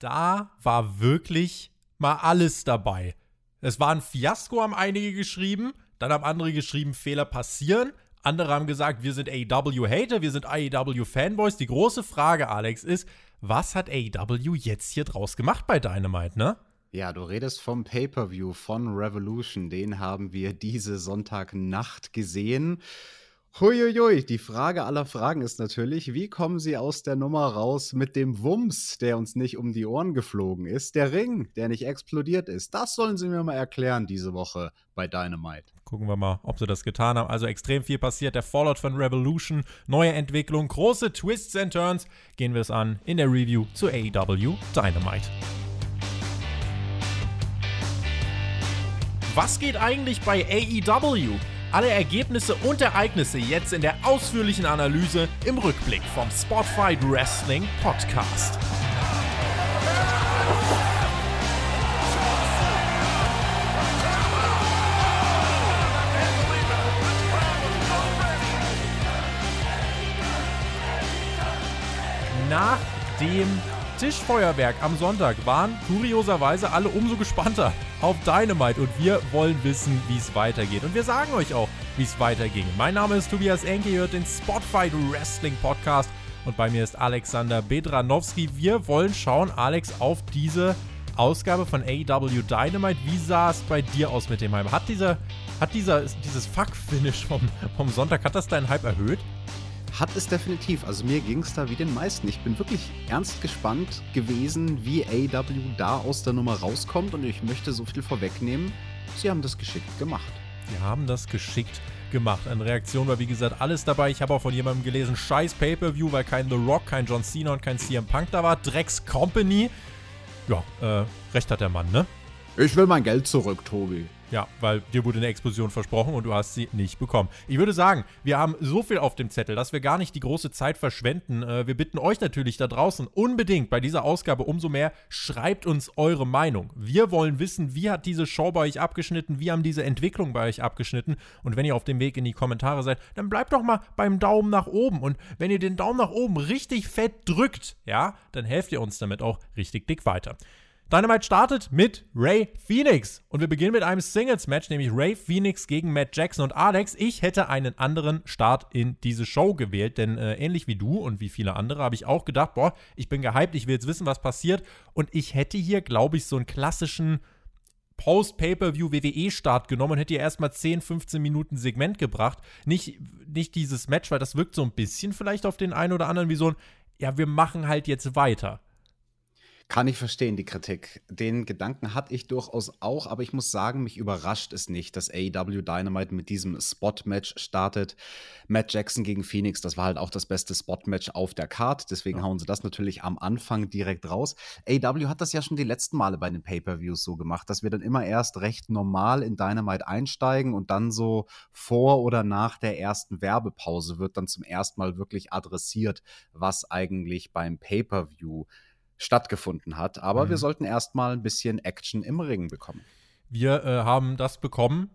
da war wirklich mal alles dabei. Es war ein Fiasko, haben einige geschrieben. Dann haben andere geschrieben, Fehler passieren. Andere haben gesagt, wir sind AEW-Hater, wir sind AEW-Fanboys. Die große Frage, Alex, ist, was hat AEW jetzt hier draus gemacht bei Dynamite, ne? Ja, du redest vom Pay-per-View von Revolution. Den haben wir diese Sonntagnacht gesehen. Huiuiui, die Frage aller Fragen ist natürlich, wie kommen sie aus der Nummer raus mit dem Wumms, der uns nicht um die Ohren geflogen ist, der Ring, der nicht explodiert ist? Das sollen sie mir mal erklären diese Woche bei Dynamite. Gucken wir mal, ob sie das getan haben. Also extrem viel passiert. Der Fallout von Revolution, neue Entwicklung, große Twists and Turns. Gehen wir es an in der Review zu AEW Dynamite. Was geht eigentlich bei AEW? Alle Ergebnisse und Ereignisse jetzt in der ausführlichen Analyse im Rückblick vom Spotfight Wrestling Podcast. Nach dem Tischfeuerwerk am Sonntag waren kurioserweise alle umso gespannter auf Dynamite und wir wollen wissen, wie es weitergeht. Und wir sagen euch auch, wie es weiterging. Mein Name ist Tobias Enke, ihr hört den Spotfight Wrestling Podcast und bei mir ist Alexander Bedranowski. Wir wollen schauen, Alex, auf diese Ausgabe von AEW Dynamite. Wie sah es bei dir aus mit dem Hype? Hat, dieser, hat dieser, dieses Fuck-Finish vom, vom Sonntag, hat das deinen Hype erhöht? Hat es definitiv. Also mir ging es da wie den meisten. Ich bin wirklich ernst gespannt gewesen, wie AW da aus der Nummer rauskommt und ich möchte so viel vorwegnehmen. Sie haben das geschickt gemacht. Sie haben das geschickt gemacht. Eine Reaktion war wie gesagt alles dabei. Ich habe auch von jemandem gelesen, scheiß Pay-Per-View, weil kein The Rock, kein John Cena und kein CM Punk da war. Drecks Company. Ja, äh, recht hat der Mann, ne? Ich will mein Geld zurück, Tobi. Ja, weil dir wurde eine Explosion versprochen und du hast sie nicht bekommen. Ich würde sagen, wir haben so viel auf dem Zettel, dass wir gar nicht die große Zeit verschwenden. Äh, wir bitten euch natürlich da draußen unbedingt bei dieser Ausgabe umso mehr, schreibt uns eure Meinung. Wir wollen wissen, wie hat diese Show bei euch abgeschnitten, wie haben diese Entwicklung bei euch abgeschnitten. Und wenn ihr auf dem Weg in die Kommentare seid, dann bleibt doch mal beim Daumen nach oben. Und wenn ihr den Daumen nach oben richtig fett drückt, ja, dann helft ihr uns damit auch richtig dick weiter. Dynamite startet mit Ray Phoenix. Und wir beginnen mit einem Singles-Match, nämlich Ray Phoenix gegen Matt Jackson und Alex. Ich hätte einen anderen Start in diese Show gewählt, denn äh, ähnlich wie du und wie viele andere habe ich auch gedacht, boah, ich bin gehypt, ich will jetzt wissen, was passiert. Und ich hätte hier, glaube ich, so einen klassischen Post-Pay-Per-View WWE-Start genommen und hätte hier erstmal 10, 15 Minuten Segment gebracht. Nicht, nicht dieses Match, weil das wirkt so ein bisschen vielleicht auf den einen oder anderen wie so ein, ja, wir machen halt jetzt weiter. Kann ich verstehen, die Kritik. Den Gedanken hatte ich durchaus auch, aber ich muss sagen, mich überrascht es nicht, dass AEW Dynamite mit diesem Spot-Match startet. Matt Jackson gegen Phoenix, das war halt auch das beste Spot-Match auf der Card, deswegen ja. hauen sie das natürlich am Anfang direkt raus. AEW hat das ja schon die letzten Male bei den Pay-Per-Views so gemacht, dass wir dann immer erst recht normal in Dynamite einsteigen und dann so vor oder nach der ersten Werbepause wird dann zum ersten Mal wirklich adressiert, was eigentlich beim Pay-Per-View stattgefunden hat. Aber mhm. wir sollten erstmal ein bisschen Action im Ring bekommen. Wir äh, haben das bekommen.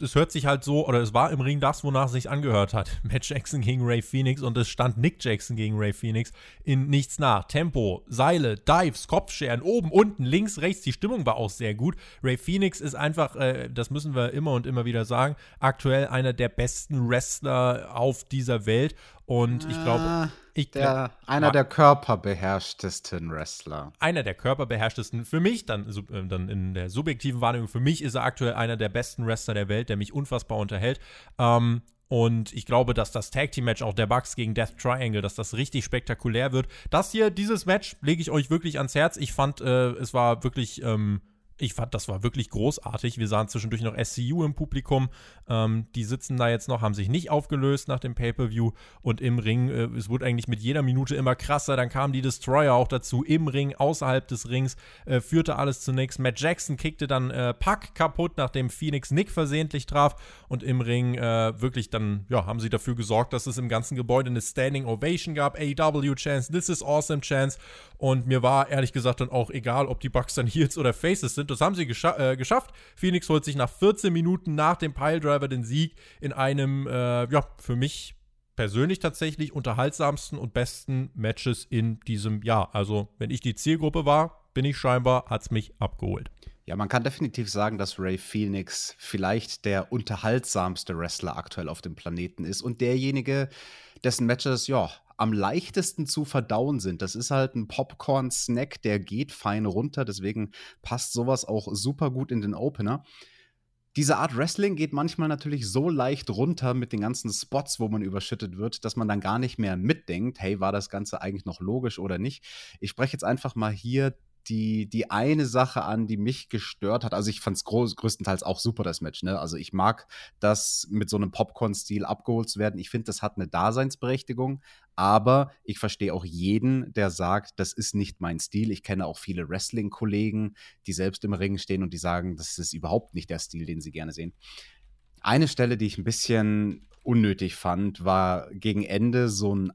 Es hört sich halt so, oder es war im Ring das, wonach es sich angehört hat. Matt Jackson gegen Ray Phoenix und es stand Nick Jackson gegen Ray Phoenix in nichts nach. Tempo, Seile, Dives, Kopfscheren, oben, unten, links, rechts. Die Stimmung war auch sehr gut. Ray Phoenix ist einfach, äh, das müssen wir immer und immer wieder sagen, aktuell einer der besten Wrestler auf dieser Welt. Und ich glaube, ah, ich der, einer der körperbeherrschtesten Wrestler. Einer der körperbeherrschtesten. Für mich, dann, äh, dann in der subjektiven Wahrnehmung, für mich ist er aktuell einer der besten Wrestler der Welt, der mich unfassbar unterhält. Ähm, und ich glaube, dass das Tag Team Match auch der Bucks gegen Death Triangle, dass das richtig spektakulär wird. Das hier, dieses Match, lege ich euch wirklich ans Herz. Ich fand, äh, es war wirklich ähm, ich fand, das war wirklich großartig. Wir sahen zwischendurch noch SCU im Publikum. Ähm, die sitzen da jetzt noch, haben sich nicht aufgelöst nach dem Pay-Per-View. Und im Ring, äh, es wurde eigentlich mit jeder Minute immer krasser. Dann kamen die Destroyer auch dazu im Ring, außerhalb des Rings, äh, führte alles zunächst. Matt Jackson kickte dann äh, Pack kaputt, nachdem Phoenix Nick versehentlich traf. Und im Ring äh, wirklich dann, ja, haben sie dafür gesorgt, dass es im ganzen Gebäude eine Standing Ovation gab. AW Chance, This is Awesome Chance. Und mir war ehrlich gesagt dann auch egal, ob die Bucks dann Heels oder Faces sind. Das haben sie gescha äh, geschafft. Phoenix holt sich nach 14 Minuten nach dem Piledriver den Sieg in einem, äh, ja, für mich persönlich tatsächlich unterhaltsamsten und besten Matches in diesem Jahr. Also, wenn ich die Zielgruppe war, bin ich scheinbar, hat es mich abgeholt. Ja, man kann definitiv sagen, dass Ray Phoenix vielleicht der unterhaltsamste Wrestler aktuell auf dem Planeten ist und derjenige, dessen Matches, ja, am leichtesten zu verdauen sind. Das ist halt ein Popcorn-Snack, der geht fein runter, deswegen passt sowas auch super gut in den Opener diese Art Wrestling geht manchmal natürlich so leicht runter mit den ganzen Spots, wo man überschüttet wird, dass man dann gar nicht mehr mitdenkt, hey, war das Ganze eigentlich noch logisch oder nicht? Ich spreche jetzt einfach mal hier die, die eine Sache an, die mich gestört hat. Also ich fand es größtenteils auch super, das Match. Ne? Also ich mag das mit so einem Popcorn-Stil abgeholt zu werden. Ich finde, das hat eine Daseinsberechtigung. Aber ich verstehe auch jeden, der sagt, das ist nicht mein Stil. Ich kenne auch viele Wrestling-Kollegen, die selbst im Ring stehen und die sagen, das ist überhaupt nicht der Stil, den sie gerne sehen. Eine Stelle, die ich ein bisschen unnötig fand, war gegen Ende so ein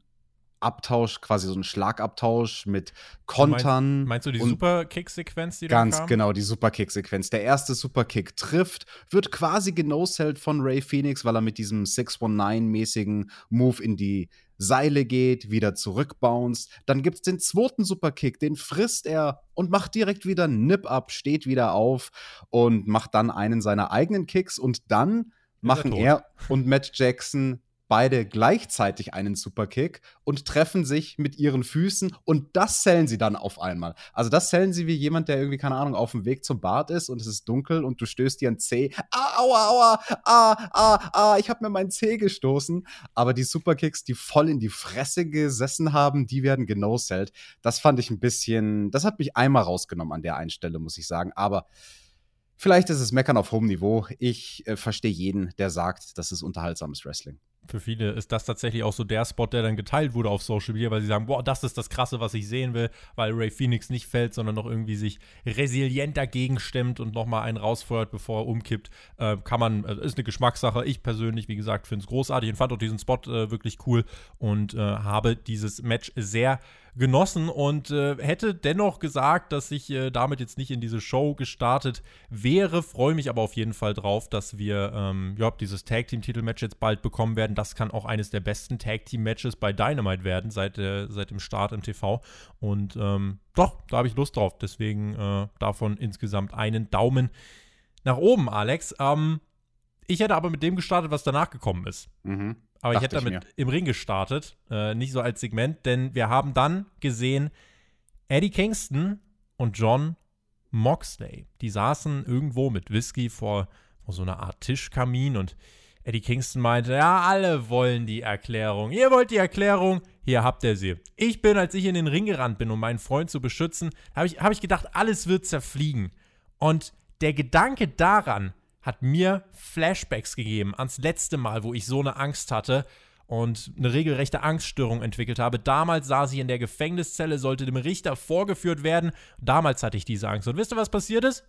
Abtausch, quasi so ein Schlagabtausch mit Kontern. Meinst, meinst du die Superkick-Sequenz, die da Ganz kam? genau, die Superkick-Sequenz. Der erste Superkick trifft, wird quasi genoselt von Ray Phoenix, weil er mit diesem 619-mäßigen Move in die Seile geht, wieder zurückbounced. Dann gibt es den zweiten Superkick, den frisst er und macht direkt wieder Nip-Up, steht wieder auf und macht dann einen seiner eigenen Kicks und dann machen er und Matt Jackson beide gleichzeitig einen Superkick und treffen sich mit ihren Füßen und das zählen sie dann auf einmal. Also das zählen sie wie jemand, der irgendwie, keine Ahnung, auf dem Weg zum Bad ist und es ist dunkel und du stößt dir ein Zeh. Ah, aua, aua, ah, ah, ah, ich habe mir meinen Zeh gestoßen. Aber die Superkicks, die voll in die Fresse gesessen haben, die werden genosellt. Das fand ich ein bisschen, das hat mich einmal rausgenommen an der Einstelle, muss ich sagen. Aber Vielleicht ist es Meckern auf hohem Niveau. Ich äh, verstehe jeden, der sagt, das ist unterhaltsames Wrestling für viele ist das tatsächlich auch so der Spot, der dann geteilt wurde auf Social Media, weil sie sagen, boah, das ist das Krasse, was ich sehen will, weil Ray Phoenix nicht fällt, sondern noch irgendwie sich resilient dagegen stemmt und nochmal einen rausfeuert, bevor er umkippt. Äh, kann man, äh, ist eine Geschmackssache. Ich persönlich, wie gesagt, finde es großartig und fand auch diesen Spot äh, wirklich cool und äh, habe dieses Match sehr genossen und äh, hätte dennoch gesagt, dass ich äh, damit jetzt nicht in diese Show gestartet wäre. Freue mich aber auf jeden Fall drauf, dass wir ähm, ja, dieses Tag Team Titelmatch jetzt bald bekommen werden. Das kann auch eines der besten Tag Team Matches bei Dynamite werden seit, äh, seit dem Start im TV. Und ähm, doch, da habe ich Lust drauf. Deswegen äh, davon insgesamt einen Daumen nach oben, Alex. Ähm, ich hätte aber mit dem gestartet, was danach gekommen ist. Mhm. Aber ich hätte damit ich im Ring gestartet, äh, nicht so als Segment, denn wir haben dann gesehen Eddie Kingston und John Moxley. Die saßen irgendwo mit Whisky vor, vor so einer Art Tischkamin und Eddie Kingston meinte, ja, alle wollen die Erklärung. Ihr wollt die Erklärung, hier habt ihr sie. Ich bin, als ich in den Ring gerannt bin, um meinen Freund zu beschützen, habe ich, hab ich gedacht, alles wird zerfliegen. Und der Gedanke daran, hat mir Flashbacks gegeben ans letzte Mal, wo ich so eine Angst hatte und eine regelrechte Angststörung entwickelt habe. Damals saß ich in der Gefängniszelle, sollte dem Richter vorgeführt werden. Damals hatte ich diese Angst. Und wisst ihr, was passiert ist?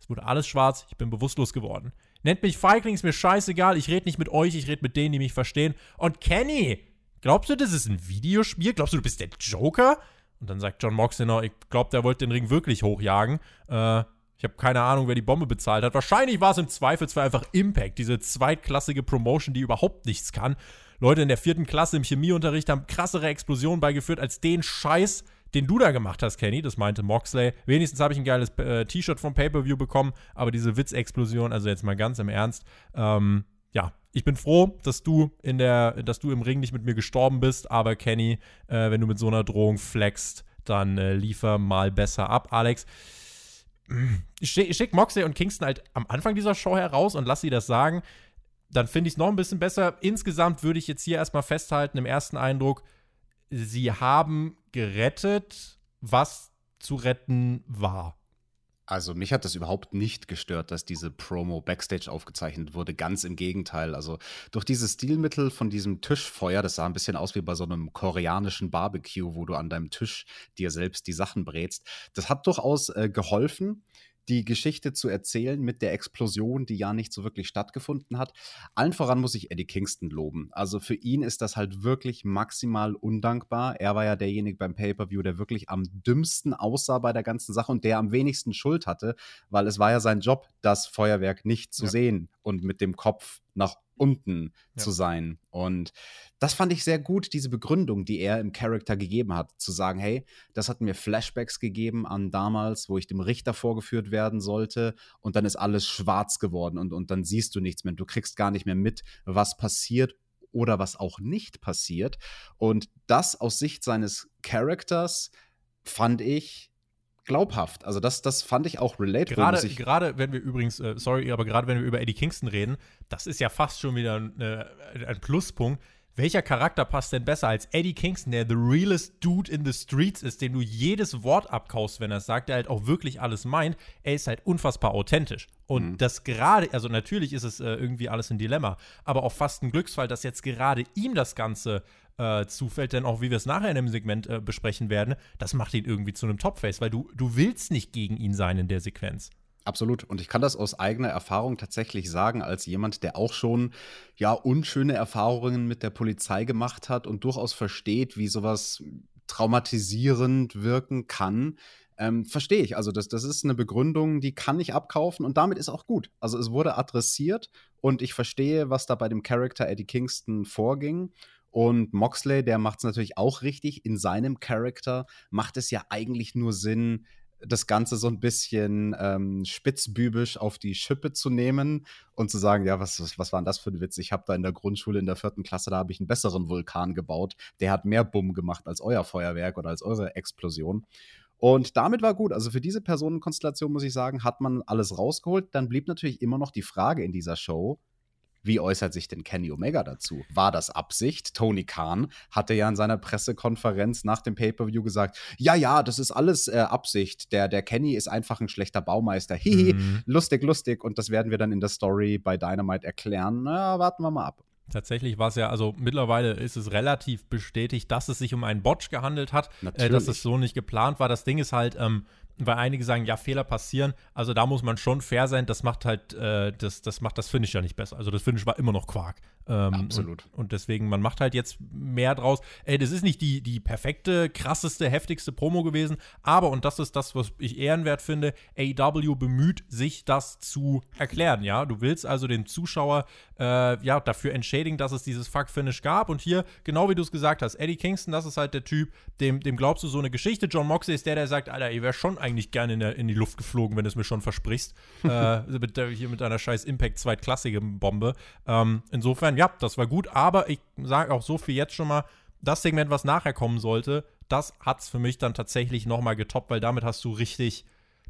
Es wurde alles schwarz, ich bin bewusstlos geworden. Nennt mich Feigling, ist mir scheißegal, ich rede nicht mit euch, ich rede mit denen, die mich verstehen. Und Kenny, glaubst du, das ist ein Videospiel? Glaubst du, du bist der Joker? Und dann sagt John Moxley noch, ich glaube, der wollte den Ring wirklich hochjagen. Äh, ich habe keine Ahnung, wer die Bombe bezahlt hat. Wahrscheinlich war es im Zweifelsfall einfach Impact, diese zweitklassige Promotion, die überhaupt nichts kann. Leute in der vierten Klasse im Chemieunterricht haben krassere Explosionen beigeführt als den Scheiß, den du da gemacht hast, Kenny. Das meinte Moxley. Wenigstens habe ich ein geiles äh, T-Shirt vom Pay-Per-View bekommen, aber diese Witzexplosion, also jetzt mal ganz im Ernst, ähm, ja, ich bin froh, dass du in der, dass du im Ring nicht mit mir gestorben bist, aber Kenny, äh, wenn du mit so einer Drohung flexst, dann äh, liefer mal besser ab, Alex ich schicke Moxley und Kingston halt am Anfang dieser Show heraus und lass sie das sagen. Dann finde ich es noch ein bisschen besser. Insgesamt würde ich jetzt hier erstmal festhalten, im ersten Eindruck, sie haben gerettet, was zu retten war. Also mich hat das überhaupt nicht gestört, dass diese Promo backstage aufgezeichnet wurde. Ganz im Gegenteil. Also durch dieses Stilmittel von diesem Tischfeuer, das sah ein bisschen aus wie bei so einem koreanischen Barbecue, wo du an deinem Tisch dir selbst die Sachen brätst. Das hat durchaus äh, geholfen die Geschichte zu erzählen mit der Explosion, die ja nicht so wirklich stattgefunden hat. Allen voran muss ich Eddie Kingston loben. Also für ihn ist das halt wirklich maximal undankbar. Er war ja derjenige beim Pay-per-view, der wirklich am dümmsten aussah bei der ganzen Sache und der am wenigsten Schuld hatte, weil es war ja sein Job, das Feuerwerk nicht zu ja. sehen und mit dem Kopf nach unten ja. zu sein. Und das fand ich sehr gut, diese Begründung, die er im Charakter gegeben hat, zu sagen, hey, das hat mir Flashbacks gegeben an damals, wo ich dem Richter vorgeführt werden sollte und dann ist alles schwarz geworden und, und dann siehst du nichts mehr. Du kriegst gar nicht mehr mit, was passiert oder was auch nicht passiert. Und das aus Sicht seines Charakters fand ich glaubhaft. Also das, das fand ich auch relatable. Gerade, gerade wenn wir übrigens, äh, sorry, aber gerade wenn wir über Eddie Kingston reden, das ist ja fast schon wieder eine, ein Pluspunkt. Welcher Charakter passt denn besser als Eddie Kingston, der the realest dude in the streets ist, dem du jedes Wort abkaust, wenn er es sagt, der halt auch wirklich alles meint. Er ist halt unfassbar authentisch. Und mhm. das gerade, also natürlich ist es äh, irgendwie alles ein Dilemma, aber auch fast ein Glücksfall, dass jetzt gerade ihm das Ganze äh, zufällt, denn auch wie wir es nachher in dem Segment äh, besprechen werden, das macht ihn irgendwie zu einem Topface, weil du, du willst nicht gegen ihn sein in der Sequenz. Absolut. Und ich kann das aus eigener Erfahrung tatsächlich sagen, als jemand, der auch schon ja unschöne Erfahrungen mit der Polizei gemacht hat und durchaus versteht, wie sowas traumatisierend wirken kann. Ähm, verstehe ich. Also, das, das ist eine Begründung, die kann ich abkaufen und damit ist auch gut. Also, es wurde adressiert und ich verstehe, was da bei dem Charakter Eddie Kingston vorging. Und Moxley, der macht es natürlich auch richtig. In seinem Charakter macht es ja eigentlich nur Sinn, das Ganze so ein bisschen ähm, spitzbübisch auf die Schippe zu nehmen und zu sagen, ja, was, was, was war denn das für ein Witz? Ich habe da in der Grundschule in der vierten Klasse, da habe ich einen besseren Vulkan gebaut. Der hat mehr Bumm gemacht als euer Feuerwerk oder als eure Explosion. Und damit war gut. Also für diese Personenkonstellation, muss ich sagen, hat man alles rausgeholt. Dann blieb natürlich immer noch die Frage in dieser Show, wie äußert sich denn Kenny Omega dazu? War das Absicht? Tony Khan hatte ja in seiner Pressekonferenz nach dem Pay-Per-View gesagt, ja, ja, das ist alles äh, Absicht. Der, der Kenny ist einfach ein schlechter Baumeister. Hihi, mhm. lustig, lustig. Und das werden wir dann in der Story bei Dynamite erklären. Na, warten wir mal ab. Tatsächlich war es ja, also mittlerweile ist es relativ bestätigt, dass es sich um einen Botch gehandelt hat, äh, dass es so nicht geplant war. Das Ding ist halt, ähm, weil einige sagen, ja, Fehler passieren. Also da muss man schon fair sein. Das macht halt, äh, das, das macht das Finish ja nicht besser. Also das Finish war immer noch Quark. Ähm, Absolut. Und, und, deswegen, man macht halt jetzt mehr draus. Ey, das ist nicht die, die perfekte, krasseste, heftigste Promo gewesen, aber, und das ist das, was ich ehrenwert finde, AW bemüht sich, das zu erklären, ja. Du willst also den Zuschauer äh, ja, dafür entschädigen, dass es dieses Fuck-Finish gab. Und hier, genau wie du es gesagt hast, Eddie Kingston, das ist halt der Typ, dem, dem glaubst du so eine Geschichte. John Moxley ist der, der sagt, Alter, ihr wäre schon eigentlich gerne in, der, in die Luft geflogen, wenn du es mir schon versprichst. äh, mit hier mit einer scheiß Impact-Zweitklassige-Bombe. Ähm, insofern, ja, das war gut. Aber ich sage auch so viel jetzt schon mal, das Segment, was nachher kommen sollte, das hat es für mich dann tatsächlich nochmal getoppt, weil damit hast du richtig,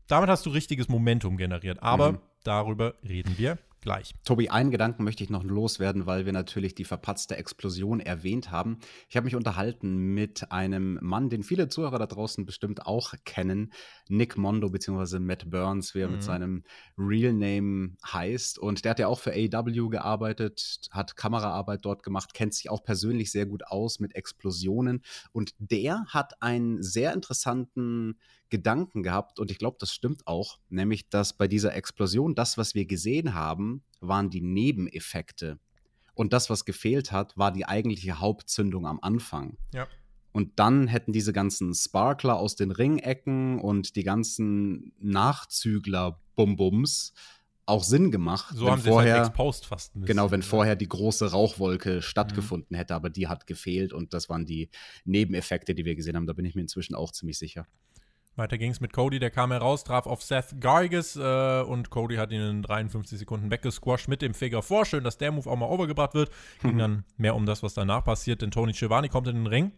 damit hast du richtiges Momentum generiert. Aber mhm. darüber reden wir gleich. Tobi, einen Gedanken möchte ich noch loswerden, weil wir natürlich die verpatzte Explosion erwähnt haben. Ich habe mich unterhalten mit einem Mann, den viele Zuhörer da draußen bestimmt auch kennen, Nick Mondo bzw. Matt Burns, wie er mhm. mit seinem Real Name heißt. Und der hat ja auch für AW gearbeitet, hat Kameraarbeit dort gemacht, kennt sich auch persönlich sehr gut aus mit Explosionen. Und der hat einen sehr interessanten Gedanken gehabt und ich glaube, das stimmt auch, nämlich dass bei dieser Explosion das, was wir gesehen haben, waren die Nebeneffekte. Und das, was gefehlt hat, war die eigentliche Hauptzündung am Anfang. Ja. Und dann hätten diese ganzen Sparkler aus den Ringecken und die ganzen Nachzügler-Bumbums auch Sinn gemacht. So haben sie es halt exposed fast. Bisschen, genau, wenn ja. vorher die große Rauchwolke stattgefunden mhm. hätte, aber die hat gefehlt und das waren die Nebeneffekte, die wir gesehen haben. Da bin ich mir inzwischen auch ziemlich sicher. Weiter ging es mit Cody, der kam heraus, traf auf Seth Gargis äh, und Cody hat ihn in 53 Sekunden weggesquashed mit dem Figure 4. Schön, dass der Move auch mal overgebracht wird. Ging mhm. dann mehr um das, was danach passiert, denn Tony Schiavone kommt in den Ring.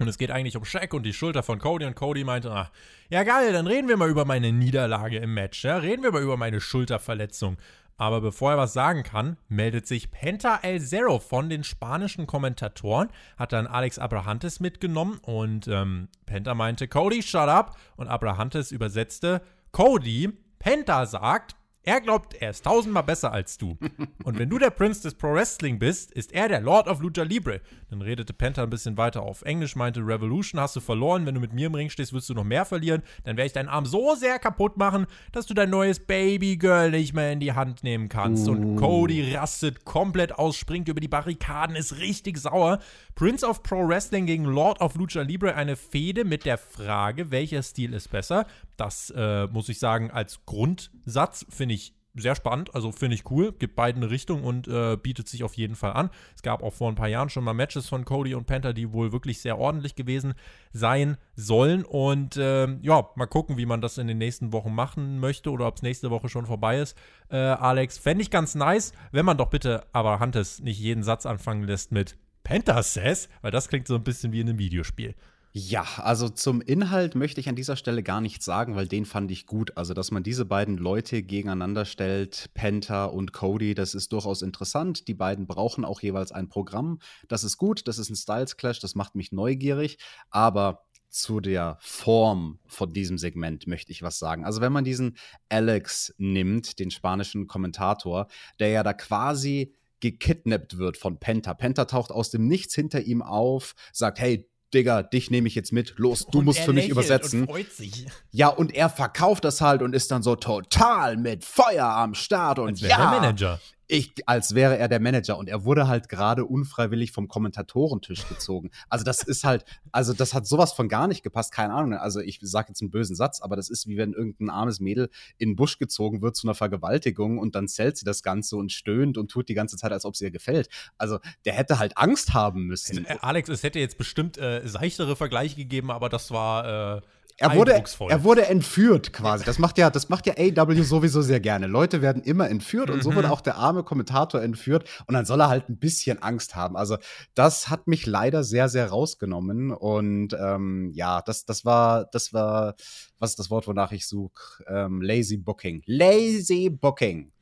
Und es geht eigentlich um Shaq und die Schulter von Cody. Und Cody meinte, ach, ja geil, dann reden wir mal über meine Niederlage im Match. Ja? Reden wir mal über meine Schulterverletzung. Aber bevor er was sagen kann, meldet sich Penta El Zero von den spanischen Kommentatoren, hat dann Alex Abrahantes mitgenommen und ähm, Penta meinte, Cody, shut up. Und Abrahantes übersetzte, Cody, Penta sagt, er glaubt, er ist tausendmal besser als du. Und wenn du der Prinz des Pro Wrestling bist, ist er der Lord of Lucha Libre. Dann redete Penta ein bisschen weiter auf Englisch, meinte, Revolution hast du verloren, wenn du mit mir im Ring stehst, wirst du noch mehr verlieren. Dann werde ich deinen Arm so sehr kaputt machen, dass du dein neues Babygirl nicht mehr in die Hand nehmen kannst. Und Cody rastet komplett aus, springt über die Barrikaden, ist richtig sauer. Prince of Pro Wrestling gegen Lord of Lucha Libre, eine Fehde mit der Frage, welcher Stil ist besser. Das äh, muss ich sagen, als Grundsatz finde ich sehr spannend, also finde ich cool, gibt beiden eine Richtung und äh, bietet sich auf jeden Fall an. Es gab auch vor ein paar Jahren schon mal Matches von Cody und Panther, die wohl wirklich sehr ordentlich gewesen sein sollen. Und äh, ja, mal gucken, wie man das in den nächsten Wochen machen möchte oder ob es nächste Woche schon vorbei ist. Äh, Alex, fände ich ganz nice, wenn man doch bitte aber Hantes nicht jeden Satz anfangen lässt mit Says, weil das klingt so ein bisschen wie in einem Videospiel. Ja, also zum Inhalt möchte ich an dieser Stelle gar nichts sagen, weil den fand ich gut. Also, dass man diese beiden Leute gegeneinander stellt, Penta und Cody, das ist durchaus interessant. Die beiden brauchen auch jeweils ein Programm. Das ist gut, das ist ein Styles Clash, das macht mich neugierig, aber zu der Form von diesem Segment möchte ich was sagen. Also, wenn man diesen Alex nimmt, den spanischen Kommentator, der ja da quasi gekidnappt wird von Penta. Penta taucht aus dem Nichts hinter ihm auf, sagt, hey, Digga, dich nehme ich jetzt mit, los, du und musst für mich übersetzen. Und freut sich. Ja, und er verkauft das halt und ist dann so total mit Feuer am Start und Als ja. Manager ich, als wäre er der Manager und er wurde halt gerade unfreiwillig vom Kommentatorentisch gezogen. Also das ist halt, also das hat sowas von gar nicht gepasst, keine Ahnung. Also ich sage jetzt einen bösen Satz, aber das ist wie wenn irgendein armes Mädel in den Busch gezogen wird zu einer Vergewaltigung und dann zählt sie das Ganze und stöhnt und tut die ganze Zeit, als ob sie ihr gefällt. Also der hätte halt Angst haben müssen. Also, äh, Alex, es hätte jetzt bestimmt äh, seichtere Vergleiche gegeben, aber das war äh er wurde, er wurde entführt quasi. Das macht ja, das macht ja AW sowieso sehr gerne. Leute werden immer entführt und so wurde mhm. auch der arme Kommentator entführt und dann soll er halt ein bisschen Angst haben. Also das hat mich leider sehr, sehr rausgenommen und ähm, ja, das, das war, das war, was ist das Wort, wonach ich suche? Ähm, lazy Booking. Lazy Booking.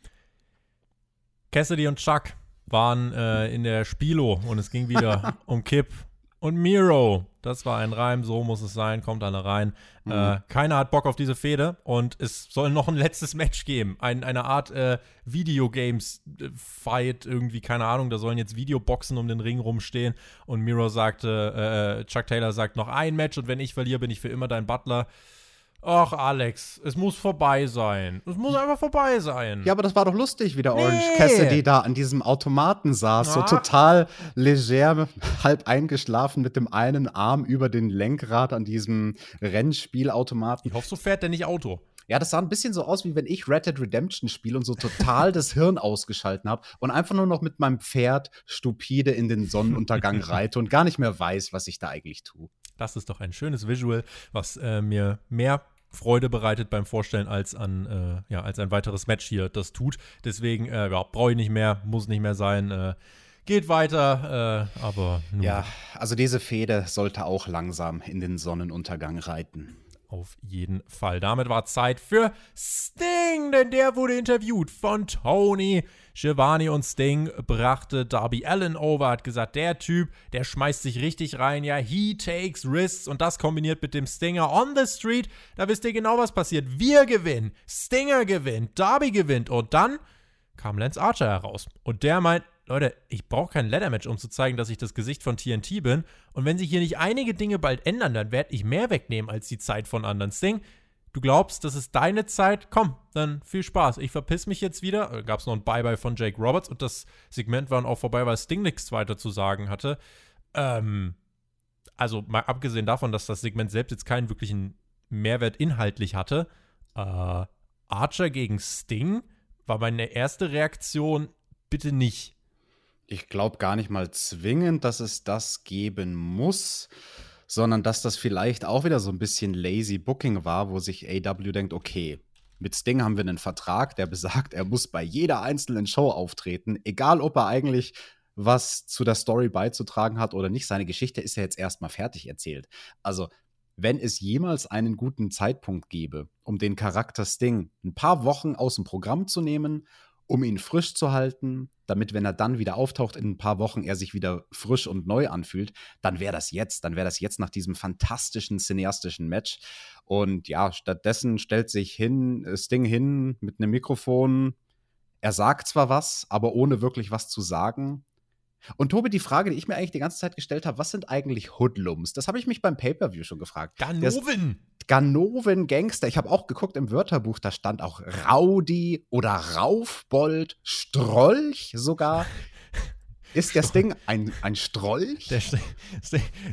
Cassidy und Chuck waren äh, in der Spilo und es ging wieder um Kip und Miro. Das war ein Reim, so muss es sein, kommt alle rein. Mhm. Äh, keiner hat Bock auf diese Fehde und es soll noch ein letztes Match geben. Ein, eine Art äh, Videogames-Fight, irgendwie, keine Ahnung, da sollen jetzt Videoboxen um den Ring rumstehen und Miro sagte, äh, Chuck Taylor sagt noch ein Match und wenn ich verliere, bin ich für immer dein Butler. Ach, Alex, es muss vorbei sein. Es muss einfach vorbei sein. Ja, aber das war doch lustig, wie der nee. Orange Cassidy da an diesem Automaten saß, so total leger, halb eingeschlafen mit dem einen Arm über den Lenkrad an diesem Rennspielautomaten. Ich hoffe, so fährt der nicht Auto. Ja, das sah ein bisschen so aus, wie wenn ich Red Dead Redemption spiele und so total das Hirn ausgeschalten habe und einfach nur noch mit meinem Pferd stupide in den Sonnenuntergang reite und gar nicht mehr weiß, was ich da eigentlich tue. Das ist doch ein schönes Visual, was äh, mir mehr Freude bereitet beim Vorstellen als an äh, ja als ein weiteres Match hier das tut. Deswegen äh, ja, brauche ich nicht mehr, muss nicht mehr sein. Äh, geht weiter, äh, aber nun. ja, also diese Fehde sollte auch langsam in den Sonnenuntergang reiten. Auf jeden Fall. Damit war Zeit für Sting, denn der wurde interviewt von Tony. Giovanni und Sting brachte Darby Allen over, hat gesagt, der Typ, der schmeißt sich richtig rein, ja, he takes risks und das kombiniert mit dem Stinger on the street, da wisst ihr genau, was passiert. Wir gewinnen, Stinger gewinnt, Darby gewinnt und dann kam Lance Archer heraus und der meint, Leute, ich brauche kein Ladder-Match, um zu zeigen, dass ich das Gesicht von TNT bin. Und wenn sich hier nicht einige Dinge bald ändern, dann werde ich mehr wegnehmen als die Zeit von anderen. Sting, du glaubst, das ist deine Zeit? Komm, dann viel Spaß. Ich verpiss mich jetzt wieder. Äh, Gab es noch ein Bye-Bye von Jake Roberts und das Segment war dann auch vorbei, weil Sting nichts weiter zu sagen hatte. Ähm, also mal abgesehen davon, dass das Segment selbst jetzt keinen wirklichen Mehrwert inhaltlich hatte, äh, Archer gegen Sting war meine erste Reaktion, bitte nicht ich glaube gar nicht mal zwingend, dass es das geben muss, sondern dass das vielleicht auch wieder so ein bisschen lazy Booking war, wo sich AW denkt, okay, mit Sting haben wir einen Vertrag, der besagt, er muss bei jeder einzelnen Show auftreten, egal ob er eigentlich was zu der Story beizutragen hat oder nicht. Seine Geschichte ist ja jetzt erstmal fertig erzählt. Also, wenn es jemals einen guten Zeitpunkt gäbe, um den Charakter Sting ein paar Wochen aus dem Programm zu nehmen um ihn frisch zu halten, damit, wenn er dann wieder auftaucht in ein paar Wochen, er sich wieder frisch und neu anfühlt, dann wäre das jetzt, dann wäre das jetzt nach diesem fantastischen cineastischen Match. Und ja, stattdessen stellt sich hin, Sting hin mit einem Mikrofon. Er sagt zwar was, aber ohne wirklich was zu sagen. Und Tobi, die Frage, die ich mir eigentlich die ganze Zeit gestellt habe, was sind eigentlich Hoodlums? Das habe ich mich beim Pay-Per-View schon gefragt. Ganoven! Ganoven Gangster. Ich habe auch geguckt im Wörterbuch, da stand auch Rowdy oder Raufbold, Strolch sogar. Ist der Sting ein, ein Strolch? Der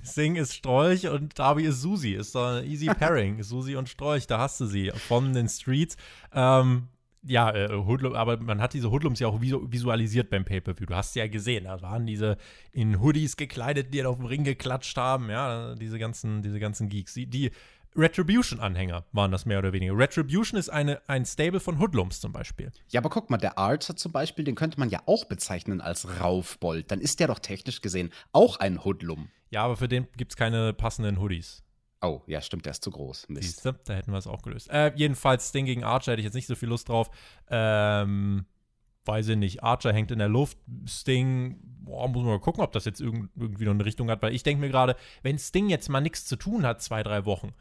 Sting ist Strolch und Darby ist Susi. Ist doch ein easy pairing. Susi und Strolch, da hast du sie von den Streets. Ähm, ja, äh, Hoodlum, aber man hat diese Hoodlums ja auch visualisiert beim Pay-Per-View. Du hast sie ja gesehen, da waren diese in Hoodies gekleidet, die auf dem Ring geklatscht haben, ja, diese ganzen, diese ganzen Geeks. Die, die Retribution-Anhänger waren das mehr oder weniger. Retribution ist eine, ein Stable von Hoodlums zum Beispiel. Ja, aber guck mal, der Archer zum Beispiel, den könnte man ja auch bezeichnen als Raufbold. Dann ist der doch technisch gesehen auch ein Hoodlum. Ja, aber für den gibt es keine passenden Hoodies. Oh, ja, stimmt, der ist zu groß. Mist. Siehste, da hätten wir es auch gelöst. Äh, jedenfalls, Sting gegen Archer hätte ich jetzt nicht so viel Lust drauf. Ähm, weiß ich nicht. Archer hängt in der Luft. Sting, boah, muss man mal gucken, ob das jetzt irgendwie noch eine Richtung hat. Weil ich denke mir gerade, wenn Sting jetzt mal nichts zu tun hat, zwei, drei Wochen,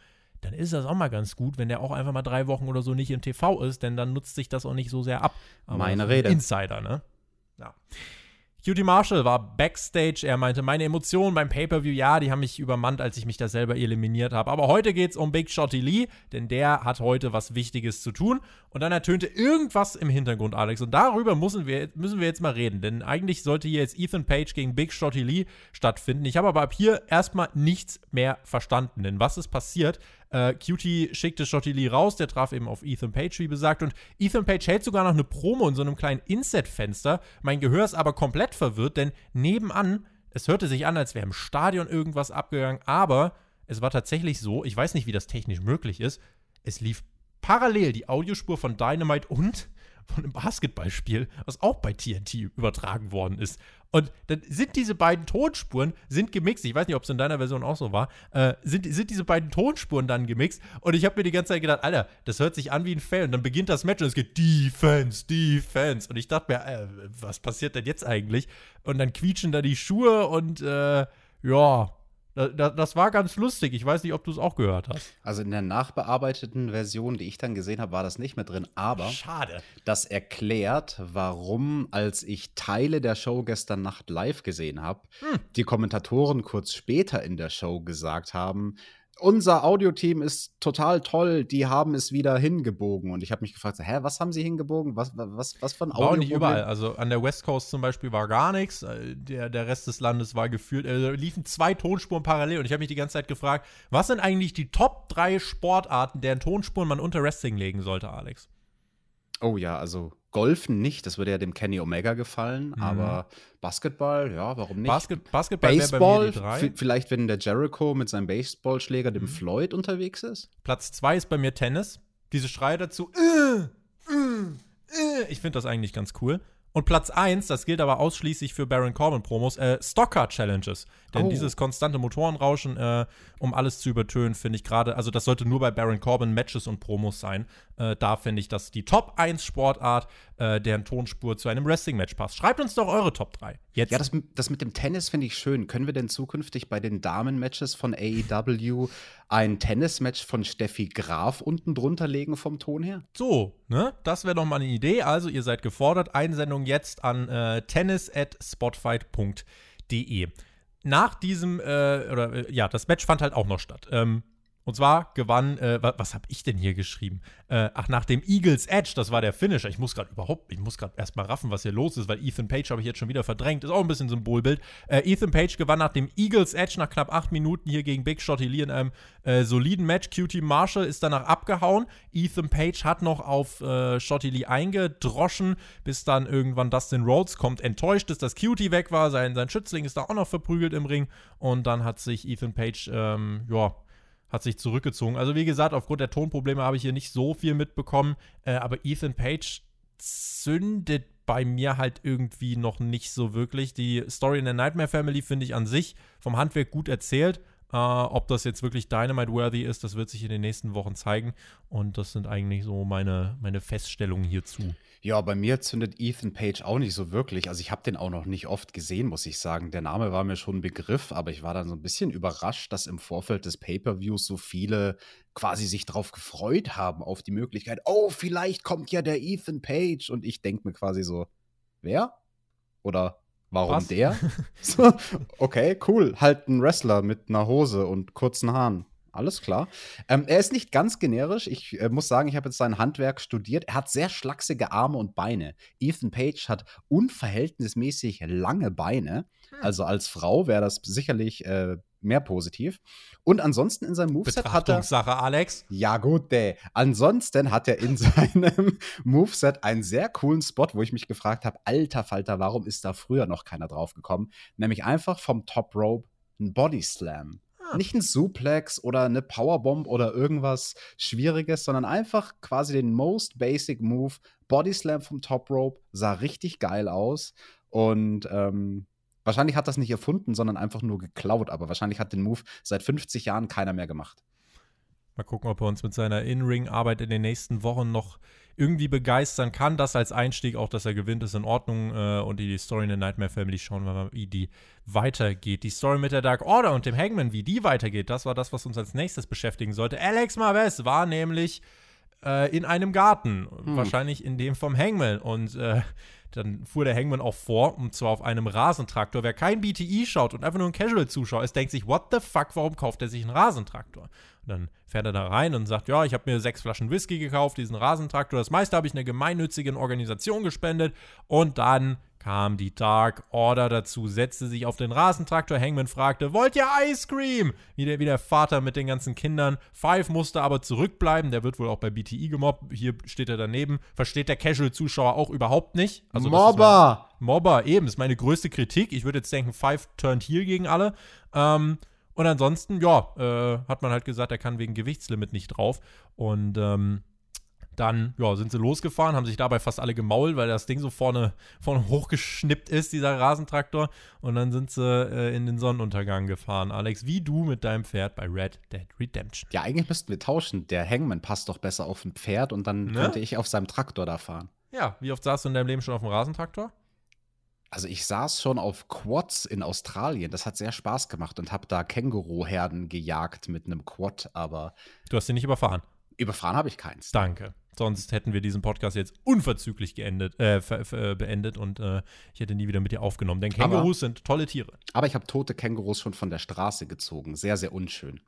dann ist das auch mal ganz gut, wenn der auch einfach mal drei Wochen oder so nicht im TV ist, denn dann nutzt sich das auch nicht so sehr ab. Aber Meine Rede. Insider, ne? Ja. Cutie Marshall war backstage. Er meinte, meine Emotionen beim Pay-Per-View, ja, die haben mich übermannt, als ich mich da selber eliminiert habe. Aber heute geht es um Big Shotty Lee, denn der hat heute was Wichtiges zu tun. Und dann ertönte irgendwas im Hintergrund, Alex. Und darüber müssen wir, müssen wir jetzt mal reden. Denn eigentlich sollte hier jetzt Ethan Page gegen Big Shotty Lee stattfinden. Ich habe aber ab hier erstmal nichts mehr verstanden. Denn was ist passiert? Äh, Cutie schickte Shotty Lee raus, der traf eben auf Ethan Page, wie besagt. Und Ethan Page hält sogar noch eine Promo in so einem kleinen Inset-Fenster. Mein Gehör ist aber komplett verwirrt, denn nebenan, es hörte sich an, als wäre im Stadion irgendwas abgegangen, aber es war tatsächlich so, ich weiß nicht, wie das technisch möglich ist, es lief parallel die Audiospur von Dynamite und von einem Basketballspiel, was auch bei TNT übertragen worden ist. Und dann sind diese beiden Tonspuren sind gemixt. Ich weiß nicht, ob es in deiner Version auch so war. Äh, sind, sind diese beiden Tonspuren dann gemixt? Und ich habe mir die ganze Zeit gedacht, Alter, das hört sich an wie ein Fail. Und dann beginnt das Match und es geht Defense, Defense. Und ich dachte mir, äh, was passiert denn jetzt eigentlich? Und dann quietschen da die Schuhe und äh, ja, das war ganz lustig. Ich weiß nicht, ob du es auch gehört hast. Also in der nachbearbeiteten Version, die ich dann gesehen habe, war das nicht mehr drin. Aber Schade. das erklärt, warum, als ich Teile der Show gestern Nacht live gesehen habe, hm. die Kommentatoren kurz später in der Show gesagt haben, unser Audioteam ist total toll, die haben es wieder hingebogen. Und ich habe mich gefragt, hä, was haben sie hingebogen? Was, was, was von Audio? War auch nicht überall. Also an der West Coast zum Beispiel war gar nichts. Äh, der, der Rest des Landes war gefühlt, äh, liefen zwei Tonspuren parallel. Und ich habe mich die ganze Zeit gefragt, was sind eigentlich die Top 3 Sportarten, deren Tonspuren man unter Wrestling legen sollte, Alex? Oh ja, also Golfen nicht, das würde ja dem Kenny Omega gefallen, mhm. aber Basketball, ja, warum nicht? Basket, Basketball Baseball, vielleicht wenn der Jericho mit seinem Baseballschläger dem mhm. Floyd unterwegs ist? Platz zwei ist bei mir Tennis. Diese Schreie dazu, äh, äh, äh. ich finde das eigentlich ganz cool. Und Platz 1, das gilt aber ausschließlich für Baron Corbin-Promos, äh, Stocker-Challenges. Denn oh. dieses konstante Motorenrauschen, äh, um alles zu übertönen, finde ich gerade, also das sollte nur bei Baron Corbin Matches und Promos sein. Äh, da finde ich das die Top 1 Sportart, äh, deren Tonspur zu einem Wrestling-Match passt. Schreibt uns doch eure Top 3. Jetzt. Ja, das, das mit dem Tennis finde ich schön. Können wir denn zukünftig bei den Damen-Matches von AEW ein Tennis-Match von Steffi Graf unten drunter legen vom Ton her? So, ne? Das wäre doch mal eine Idee. Also, ihr seid gefordert. Einsendung jetzt an äh, tennis at spotfight.de. Nach diesem, äh, oder äh, ja, das Match fand halt auch noch statt. Ähm, und zwar gewann, äh, was, habe ich denn hier geschrieben? Äh, ach, nach dem Eagles Edge, das war der Finisher. Ich muss gerade überhaupt, ich muss gerade erstmal raffen, was hier los ist, weil Ethan Page habe ich jetzt schon wieder verdrängt. Ist auch ein bisschen Symbolbild. Äh, Ethan Page gewann nach dem Eagles Edge nach knapp acht Minuten hier gegen Big Shotty Lee in einem äh, soliden Match. QT Marshall ist danach abgehauen. Ethan Page hat noch auf äh, Shotty Lee eingedroschen, bis dann irgendwann Dustin Rhodes kommt. Enttäuscht ist, dass QT weg war. Sein, sein Schützling ist da auch noch verprügelt im Ring. Und dann hat sich Ethan Page, ähm, ja, hat sich zurückgezogen. Also wie gesagt, aufgrund der Tonprobleme habe ich hier nicht so viel mitbekommen, äh, aber Ethan Page zündet bei mir halt irgendwie noch nicht so wirklich. Die Story in der Nightmare Family finde ich an sich vom Handwerk gut erzählt. Äh, ob das jetzt wirklich Dynamite-worthy ist, das wird sich in den nächsten Wochen zeigen. Und das sind eigentlich so meine, meine Feststellungen hierzu. Ja, bei mir zündet Ethan Page auch nicht so wirklich. Also ich habe den auch noch nicht oft gesehen, muss ich sagen. Der Name war mir schon ein Begriff, aber ich war dann so ein bisschen überrascht, dass im Vorfeld des Pay-per-Views so viele quasi sich darauf gefreut haben, auf die Möglichkeit, oh, vielleicht kommt ja der Ethan Page. Und ich denke mir quasi so, wer? Oder warum Was? der? so, okay, cool. Halt ein Wrestler mit einer Hose und kurzen Haaren. Alles klar. Ähm, er ist nicht ganz generisch. Ich äh, muss sagen, ich habe jetzt sein Handwerk studiert. Er hat sehr schlachsige Arme und Beine. Ethan Page hat unverhältnismäßig lange Beine. Hm. Also als Frau wäre das sicherlich äh, mehr positiv. Und ansonsten in seinem Moveset hat er. Sache, Alex. Ja, gut, ey. Ansonsten hat er in seinem Moveset einen sehr coolen Spot, wo ich mich gefragt habe: Alter Falter, warum ist da früher noch keiner drauf gekommen? Nämlich einfach vom Top Rope ein Body Slam. Ah. Nicht ein Suplex oder eine Powerbomb oder irgendwas Schwieriges, sondern einfach quasi den most basic Move. Body Slam vom Top Rope sah richtig geil aus. Und ähm, wahrscheinlich hat das nicht erfunden, sondern einfach nur geklaut. Aber wahrscheinlich hat den Move seit 50 Jahren keiner mehr gemacht. Mal gucken, ob er uns mit seiner In-Ring-Arbeit in den nächsten Wochen noch irgendwie begeistern kann. Das als Einstieg, auch dass er gewinnt, ist in Ordnung. Äh, und die Story in der Nightmare Family schauen wir mal, wie die weitergeht. Die Story mit der Dark Order und dem Hangman, wie die weitergeht, das war das, was uns als nächstes beschäftigen sollte. Alex Marves war nämlich äh, in einem Garten, hm. wahrscheinlich in dem vom Hangman. Und äh, dann fuhr der Hangman auch vor, und zwar auf einem Rasentraktor. Wer kein BTI schaut und einfach nur ein Casual-Zuschauer ist, denkt sich, what the fuck, warum kauft er sich einen Rasentraktor? Und dann fährt er da rein und sagt, ja, ich habe mir sechs Flaschen Whisky gekauft, diesen Rasentraktor. Das meiste habe ich einer gemeinnützigen Organisation gespendet. Und dann kam die Dark Order dazu, setzte sich auf den Rasentraktor. Hangman fragte, wollt ihr Ice Cream? Wie der, wie der Vater mit den ganzen Kindern. Five musste aber zurückbleiben. Der wird wohl auch bei BTI gemobbt. Hier steht er daneben. Versteht der Casual-Zuschauer auch überhaupt nicht. Also Mobber! Mein, Mobber, eben. Ist meine größte Kritik. Ich würde jetzt denken, Five turned heel gegen alle. Ähm, und ansonsten, ja, äh, hat man halt gesagt, er kann wegen Gewichtslimit nicht drauf. Und ähm, dann ja, sind sie losgefahren, haben sich dabei fast alle gemault, weil das Ding so vorne, vorne hochgeschnippt ist, dieser Rasentraktor. Und dann sind sie äh, in den Sonnenuntergang gefahren. Alex, wie du mit deinem Pferd bei Red Dead Redemption. Ja, eigentlich müssten wir tauschen. Der Hangman passt doch besser auf ein Pferd und dann ne? könnte ich auf seinem Traktor da fahren. Ja, wie oft saßt du in deinem Leben schon auf dem Rasentraktor? Also ich saß schon auf Quads in Australien. Das hat sehr Spaß gemacht und habe da Känguruherden gejagt mit einem Quad, aber. Du hast sie nicht überfahren. Überfahren habe ich keins. Danke. Sonst hätten wir diesen Podcast jetzt unverzüglich geendet, äh, äh, beendet und äh, ich hätte nie wieder mit dir aufgenommen. Denn Kängurus aber, sind tolle Tiere. Aber ich habe tote Kängurus schon von der Straße gezogen. Sehr, sehr unschön.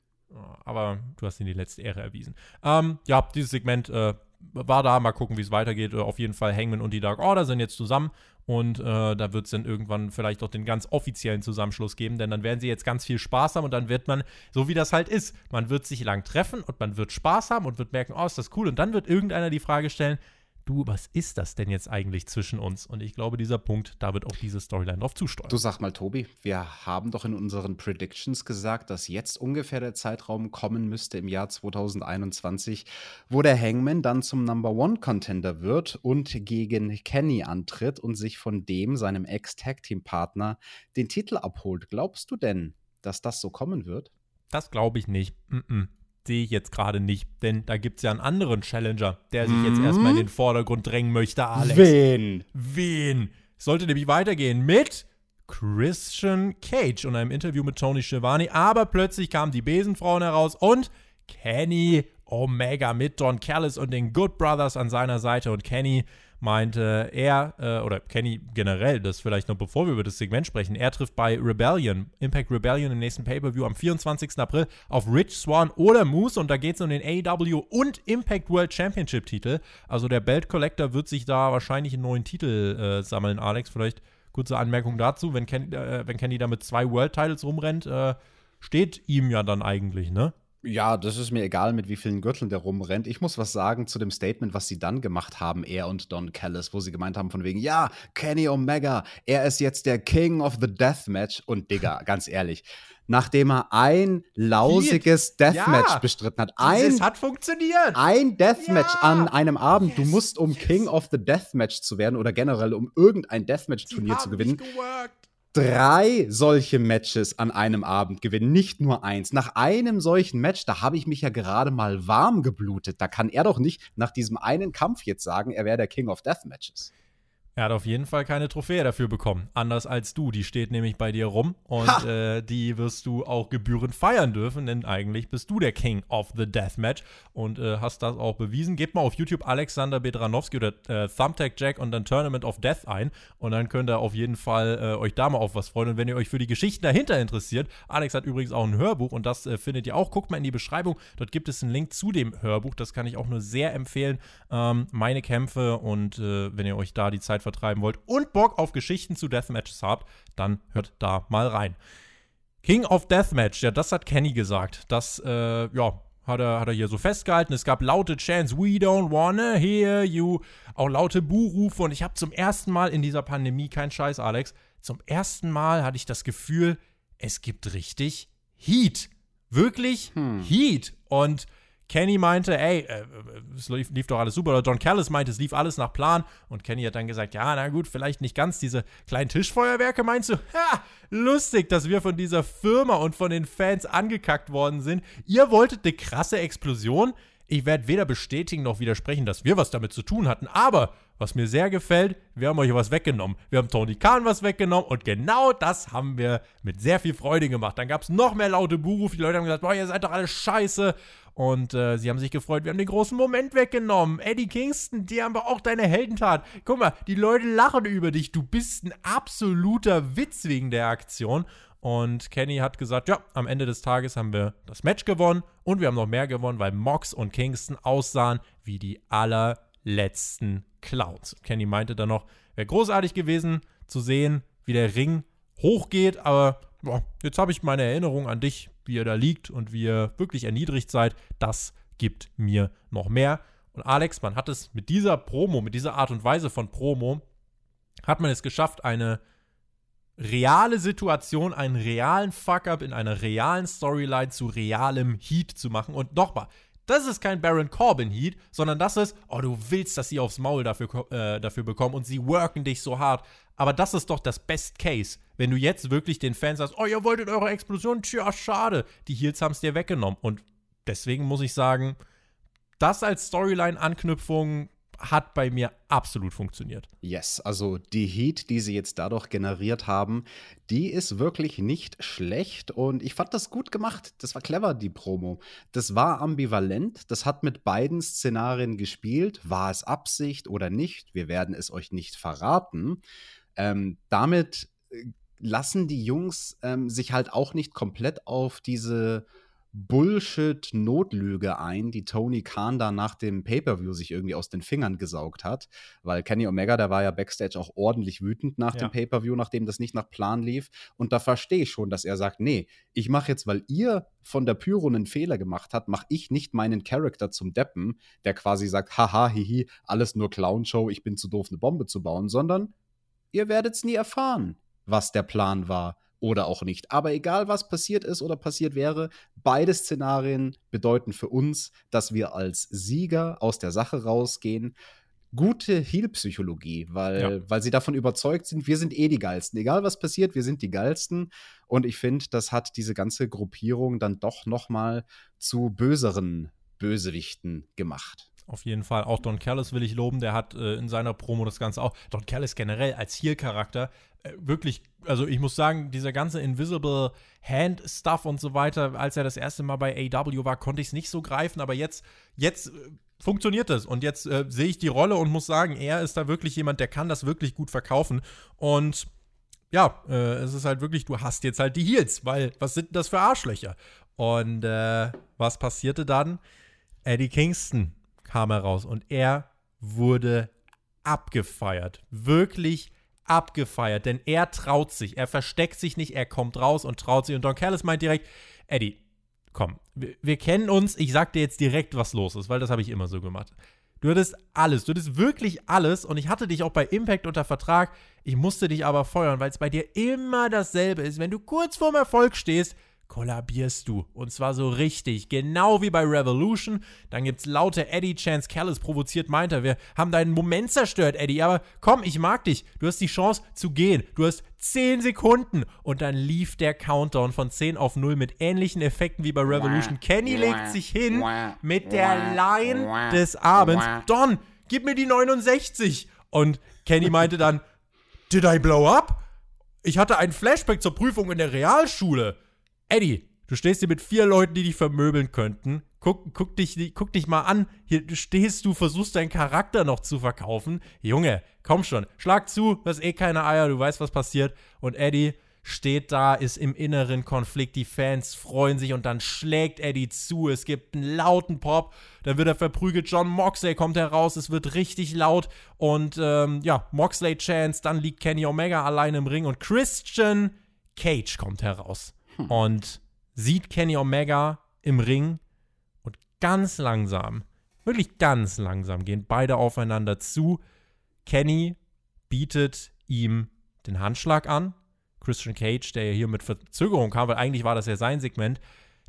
Aber du hast ihnen die letzte Ehre erwiesen. Ähm, ja, dieses Segment äh, war da. Mal gucken, wie es weitergeht. Äh, auf jeden Fall Hangman und die Dark Order sind jetzt zusammen. Und äh, da wird es dann irgendwann vielleicht auch den ganz offiziellen Zusammenschluss geben, denn dann werden sie jetzt ganz viel Spaß haben und dann wird man, so wie das halt ist, man wird sich lang treffen und man wird Spaß haben und wird merken, oh, ist das cool. Und dann wird irgendeiner die Frage stellen, du, was ist das denn jetzt eigentlich zwischen uns? Und ich glaube, dieser Punkt, da wird auch diese Storyline drauf zusteuern. Du sag mal, Tobi, wir haben doch in unseren Predictions gesagt, dass jetzt ungefähr der Zeitraum kommen müsste im Jahr 2021, wo der Hangman dann zum Number One Contender wird und gegen Kenny antritt und sich von dem, seinem Ex-Tag-Team-Partner, den Titel abholt. Glaubst du denn, dass das so kommen wird? Das glaube ich nicht. Mm -mm sehe ich jetzt gerade nicht, denn da gibt es ja einen anderen Challenger, der sich mhm. jetzt erstmal in den Vordergrund drängen möchte, Alex. Wen? Wen? Sollte nämlich weitergehen mit Christian Cage und einem Interview mit Tony Schiavone, aber plötzlich kamen die Besenfrauen heraus und Kenny Omega mit Don Callis und den Good Brothers an seiner Seite und Kenny meinte er, äh, oder Kenny generell, das vielleicht noch bevor wir über das Segment sprechen, er trifft bei Rebellion, Impact Rebellion im nächsten Pay-Per-View am 24. April auf Rich Swan oder Moose und da geht es um den AEW und Impact World Championship Titel. Also der Belt Collector wird sich da wahrscheinlich einen neuen Titel äh, sammeln, Alex. Vielleicht kurze Anmerkung dazu, wenn Kenny, äh, wenn Kenny da mit zwei World Titles rumrennt, äh, steht ihm ja dann eigentlich, ne? Ja, das ist mir egal, mit wie vielen Gürteln der rumrennt. Ich muss was sagen zu dem Statement, was sie dann gemacht haben, er und Don Callis, wo sie gemeint haben von wegen, ja, Kenny Omega, er ist jetzt der King of the Deathmatch. Und Digga, ganz ehrlich, nachdem er ein lausiges Deathmatch ja, bestritten hat. Ein, es hat funktioniert. Ein Deathmatch ja. an einem Abend. Yes, du musst, um yes. King of the Deathmatch zu werden oder generell um irgendein Deathmatch-Turnier zu gewinnen, drei solche Matches an einem Abend gewinnen, nicht nur eins. Nach einem solchen Match, da habe ich mich ja gerade mal warm geblutet. Da kann er doch nicht nach diesem einen Kampf jetzt sagen, er wäre der King of Death Matches. Er hat auf jeden Fall keine Trophäe dafür bekommen. Anders als du. Die steht nämlich bei dir rum und äh, die wirst du auch gebührend feiern dürfen, denn eigentlich bist du der King of the Deathmatch und äh, hast das auch bewiesen. Gebt mal auf YouTube Alexander Bedranowski oder äh, Thumbtack Jack und dann Tournament of Death ein und dann könnt ihr auf jeden Fall äh, euch da mal auf was freuen. Und wenn ihr euch für die Geschichten dahinter interessiert, Alex hat übrigens auch ein Hörbuch und das äh, findet ihr auch. Guckt mal in die Beschreibung. Dort gibt es einen Link zu dem Hörbuch. Das kann ich auch nur sehr empfehlen. Ähm, meine Kämpfe und äh, wenn ihr euch da die Zeit vertreiben wollt und Bock auf Geschichten zu Deathmatches habt, dann hört da mal rein. King of Deathmatch, ja, das hat Kenny gesagt. Das, äh, ja, hat er, hat er hier so festgehalten. Es gab laute Chants, we don't wanna hear you. Auch laute Buhrufe. Und ich habe zum ersten Mal in dieser Pandemie, kein Scheiß, Alex, zum ersten Mal hatte ich das Gefühl, es gibt richtig Heat. Wirklich hm. Heat. Und Kenny meinte, ey, äh, es lief, lief, doch alles super. Oder John Callis meinte, es lief alles nach Plan. Und Kenny hat dann gesagt, ja, na gut, vielleicht nicht ganz diese kleinen Tischfeuerwerke, meinst du? Ha, lustig, dass wir von dieser Firma und von den Fans angekackt worden sind. Ihr wolltet eine krasse Explosion? Ich werde weder bestätigen noch widersprechen, dass wir was damit zu tun hatten, aber was mir sehr gefällt, wir haben euch was weggenommen. Wir haben Tony Khan was weggenommen und genau das haben wir mit sehr viel Freude gemacht. Dann gab es noch mehr laute Buhrufe. Die Leute haben gesagt, boah, ihr seid doch alle scheiße. Und äh, sie haben sich gefreut, wir haben den großen Moment weggenommen. Eddie Kingston, die haben wir auch deine Heldentat. Guck mal, die Leute lachen über dich. Du bist ein absoluter Witz wegen der Aktion. Und Kenny hat gesagt, ja, am Ende des Tages haben wir das Match gewonnen und wir haben noch mehr gewonnen, weil Mox und Kingston aussahen wie die allerletzten Clowns. Kenny meinte dann noch, wäre großartig gewesen zu sehen, wie der Ring hochgeht, aber boah, jetzt habe ich meine Erinnerung an dich, wie ihr da liegt und wie ihr wirklich erniedrigt seid. Das gibt mir noch mehr. Und Alex, man hat es mit dieser Promo, mit dieser Art und Weise von Promo, hat man es geschafft, eine reale Situation, einen realen Fuck-up in einer realen Storyline zu realem Heat zu machen. Und nochmal, das ist kein Baron Corbin Heat, sondern das ist, oh, du willst, dass sie aufs Maul dafür, äh, dafür bekommen und sie worken dich so hart. Aber das ist doch das Best Case, wenn du jetzt wirklich den Fans sagst, oh, ihr wolltet eure Explosion, tja, schade. Die Heels haben es dir weggenommen. Und deswegen muss ich sagen, das als Storyline-Anknüpfung hat bei mir absolut funktioniert. Yes, also die Heat, die sie jetzt dadurch generiert haben, die ist wirklich nicht schlecht und ich fand das gut gemacht. Das war clever, die Promo. Das war ambivalent, das hat mit beiden Szenarien gespielt. War es Absicht oder nicht? Wir werden es euch nicht verraten. Ähm, damit äh, lassen die Jungs ähm, sich halt auch nicht komplett auf diese Bullshit-Notlüge ein, die Tony Khan da nach dem Pay-Per-View sich irgendwie aus den Fingern gesaugt hat. Weil Kenny Omega, der war ja backstage auch ordentlich wütend nach ja. dem Pay-Per-View, nachdem das nicht nach Plan lief. Und da verstehe ich schon, dass er sagt, nee, ich mache jetzt, weil ihr von der Pyro einen Fehler gemacht habt, mache ich nicht meinen Charakter zum Deppen, der quasi sagt, haha, hihi, alles nur Clown-Show, ich bin zu doof, eine Bombe zu bauen, sondern ihr werdet es nie erfahren, was der Plan war oder auch nicht. Aber egal, was passiert ist oder passiert wäre, beide Szenarien bedeuten für uns, dass wir als Sieger aus der Sache rausgehen. Gute Heal-Psychologie, weil, ja. weil sie davon überzeugt sind, wir sind eh die Geilsten. Egal was passiert, wir sind die Geilsten. Und ich finde, das hat diese ganze Gruppierung dann doch noch mal zu böseren Bösewichten gemacht. Auf jeden Fall. Auch Don Callis will ich loben. Der hat äh, in seiner Promo das Ganze auch. Don Callis generell als Heel-Charakter äh, wirklich, also ich muss sagen, dieser ganze Invisible Hand Stuff und so weiter, als er das erste Mal bei AW war, konnte ich es nicht so greifen. Aber jetzt, jetzt äh, funktioniert das. Und jetzt äh, sehe ich die Rolle und muss sagen, er ist da wirklich jemand, der kann das wirklich gut verkaufen. Und ja, äh, es ist halt wirklich, du hast jetzt halt die Heels, weil was sind das für Arschlöcher? Und äh, was passierte dann? Eddie Kingston kam heraus und er wurde abgefeiert. Wirklich abgefeiert, denn er traut sich. Er versteckt sich nicht, er kommt raus und traut sich. Und Don Callis meint direkt: Eddie, komm, wir, wir kennen uns. Ich sag dir jetzt direkt, was los ist, weil das habe ich immer so gemacht. Du hattest alles, du hattest wirklich alles und ich hatte dich auch bei Impact unter Vertrag. Ich musste dich aber feuern, weil es bei dir immer dasselbe ist. Wenn du kurz vorm Erfolg stehst, kollabierst du. Und zwar so richtig. Genau wie bei Revolution. Dann gibt's laute Eddie Chance. Callis provoziert, meint er. Wir haben deinen Moment zerstört, Eddie. Aber komm, ich mag dich. Du hast die Chance zu gehen. Du hast 10 Sekunden. Und dann lief der Countdown von 10 auf 0 mit ähnlichen Effekten wie bei Revolution. Kenny legt sich hin mit der Line des Abends. Don, gib mir die 69. Und Kenny meinte dann, Did I blow up? Ich hatte einen Flashback zur Prüfung in der Realschule. Eddie, du stehst hier mit vier Leuten, die dich vermöbeln könnten. Guck, guck, dich, guck dich mal an. Hier stehst du, versuchst deinen Charakter noch zu verkaufen. Junge, komm schon. Schlag zu, du hast eh keine Eier, du weißt, was passiert. Und Eddie steht da, ist im inneren Konflikt. Die Fans freuen sich und dann schlägt Eddie zu. Es gibt einen lauten Pop. Dann wird er verprügelt. John Moxley kommt heraus. Es wird richtig laut. Und ähm, ja, Moxley Chance. Dann liegt Kenny Omega allein im Ring. Und Christian Cage kommt heraus. Hm. und sieht Kenny Omega im Ring und ganz langsam, wirklich ganz langsam gehen beide aufeinander zu. Kenny bietet ihm den Handschlag an. Christian Cage, der ja hier mit Verzögerung kam, weil eigentlich war das ja sein Segment,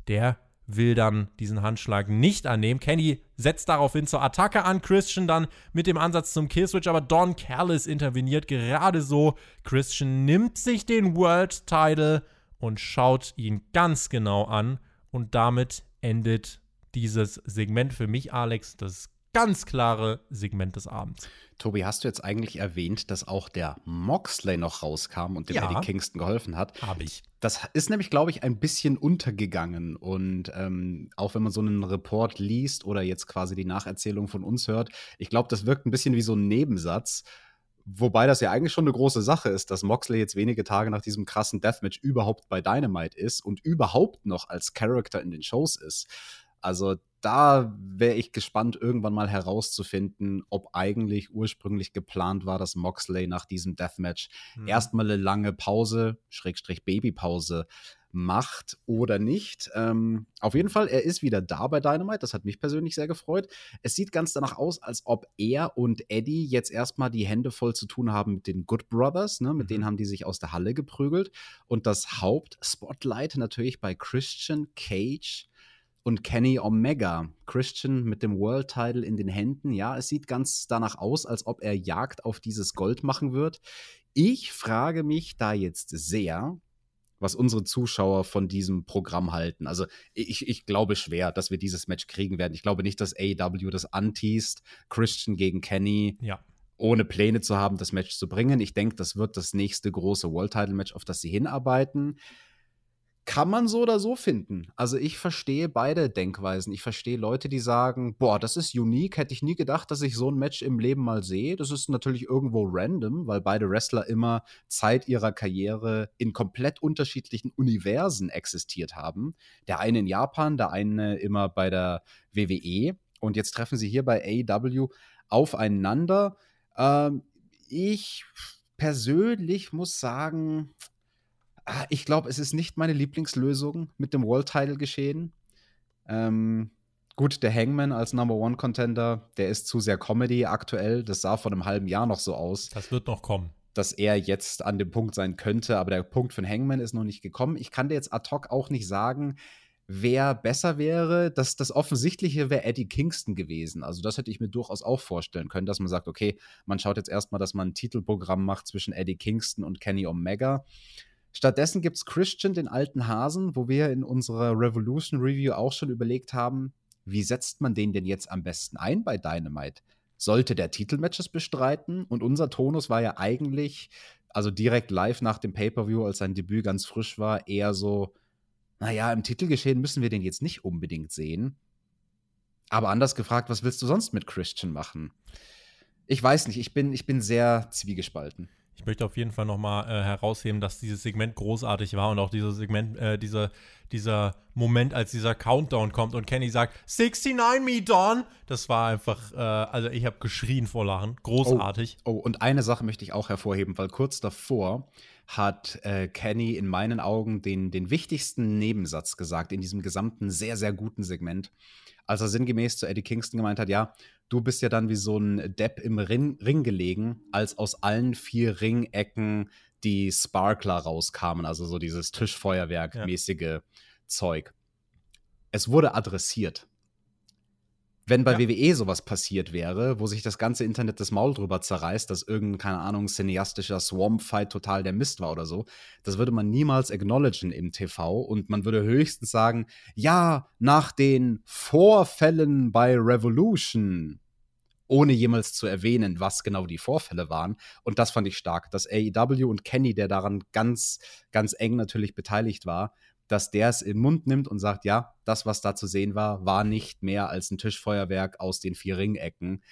der will dann diesen Handschlag nicht annehmen. Kenny setzt daraufhin zur Attacke an, Christian dann mit dem Ansatz zum Killswitch, aber Don Callis interveniert gerade so. Christian nimmt sich den World Title und schaut ihn ganz genau an und damit endet dieses Segment für mich, Alex, das ganz klare Segment des Abends. Tobi, hast du jetzt eigentlich erwähnt, dass auch der Moxley noch rauskam und dem ja, Eddie Kingston geholfen hat? Habe ich. Das ist nämlich, glaube ich, ein bisschen untergegangen. Und ähm, auch wenn man so einen Report liest oder jetzt quasi die Nacherzählung von uns hört, ich glaube, das wirkt ein bisschen wie so ein Nebensatz. Wobei das ja eigentlich schon eine große Sache ist, dass Moxley jetzt wenige Tage nach diesem krassen Deathmatch überhaupt bei Dynamite ist und überhaupt noch als Character in den Shows ist. Also da wäre ich gespannt, irgendwann mal herauszufinden, ob eigentlich ursprünglich geplant war, dass Moxley nach diesem Deathmatch mhm. erstmal eine lange Pause, Schrägstrich Babypause, macht oder nicht. Ähm, auf jeden Fall, er ist wieder da bei Dynamite. Das hat mich persönlich sehr gefreut. Es sieht ganz danach aus, als ob er und Eddie jetzt erstmal die Hände voll zu tun haben mit den Good Brothers. Ne? Mit mhm. denen haben die sich aus der Halle geprügelt. Und das Hauptspotlight natürlich bei Christian Cage und Kenny Omega. Christian mit dem World Title in den Händen. Ja, es sieht ganz danach aus, als ob er Jagd auf dieses Gold machen wird. Ich frage mich da jetzt sehr, was unsere Zuschauer von diesem Programm halten. Also ich, ich glaube schwer, dass wir dieses Match kriegen werden. Ich glaube nicht, dass AEW das anteast, Christian gegen Kenny. Ja ohne Pläne zu haben, das Match zu bringen. Ich denke, das wird das nächste große World Title Match, auf das sie hinarbeiten kann man so oder so finden. Also ich verstehe beide Denkweisen. Ich verstehe Leute, die sagen, boah, das ist unique, hätte ich nie gedacht, dass ich so ein Match im Leben mal sehe. Das ist natürlich irgendwo random, weil beide Wrestler immer Zeit ihrer Karriere in komplett unterschiedlichen Universen existiert haben. Der eine in Japan, der eine immer bei der WWE. Und jetzt treffen sie hier bei AEW aufeinander. Ähm, ich persönlich muss sagen, ich glaube, es ist nicht meine Lieblingslösung mit dem World Title geschehen. Ähm, gut, der Hangman als Number One Contender, der ist zu sehr Comedy aktuell. Das sah vor einem halben Jahr noch so aus. Das wird noch kommen. Dass er jetzt an dem Punkt sein könnte, aber der Punkt von Hangman ist noch nicht gekommen. Ich kann dir jetzt ad hoc auch nicht sagen, wer besser wäre. Das, das Offensichtliche wäre Eddie Kingston gewesen. Also, das hätte ich mir durchaus auch vorstellen können, dass man sagt, okay, man schaut jetzt erstmal, dass man ein Titelprogramm macht zwischen Eddie Kingston und Kenny Omega. Stattdessen gibt es Christian, den alten Hasen, wo wir in unserer Revolution Review auch schon überlegt haben, wie setzt man den denn jetzt am besten ein bei Dynamite? Sollte der Titelmatches bestreiten? Und unser Tonus war ja eigentlich, also direkt live nach dem Pay-Per-View, als sein Debüt ganz frisch war, eher so, naja, im Titelgeschehen müssen wir den jetzt nicht unbedingt sehen. Aber anders gefragt, was willst du sonst mit Christian machen? Ich weiß nicht, ich bin, ich bin sehr zwiegespalten. Ich möchte auf jeden Fall nochmal äh, herausheben, dass dieses Segment großartig war und auch dieses Segment, äh, dieser, dieser Moment, als dieser Countdown kommt und Kenny sagt, 69 me, Don. Das war einfach, äh, also ich habe geschrien vor Lachen. Großartig. Oh, oh, und eine Sache möchte ich auch hervorheben, weil kurz davor hat äh, Kenny in meinen Augen den, den wichtigsten Nebensatz gesagt in diesem gesamten sehr, sehr guten Segment, als er sinngemäß zu Eddie Kingston gemeint hat, ja, du bist ja dann wie so ein Depp im Ring, Ring gelegen, als aus allen vier Ringecken die Sparkler rauskamen, also so dieses Tischfeuerwerk-mäßige ja. Zeug. Es wurde adressiert. Wenn bei ja. WWE sowas passiert wäre, wo sich das ganze Internet das Maul drüber zerreißt, dass irgendein, keine Ahnung, cineastischer Swamp-Fight total der Mist war oder so, das würde man niemals acknowledgen im TV und man würde höchstens sagen, ja, nach den Vorfällen bei Revolution, ohne jemals zu erwähnen, was genau die Vorfälle waren. Und das fand ich stark, dass AEW und Kenny, der daran ganz, ganz eng natürlich beteiligt war, dass der es im Mund nimmt und sagt, ja, das, was da zu sehen war, war nicht mehr als ein Tischfeuerwerk aus den vier Ringecken.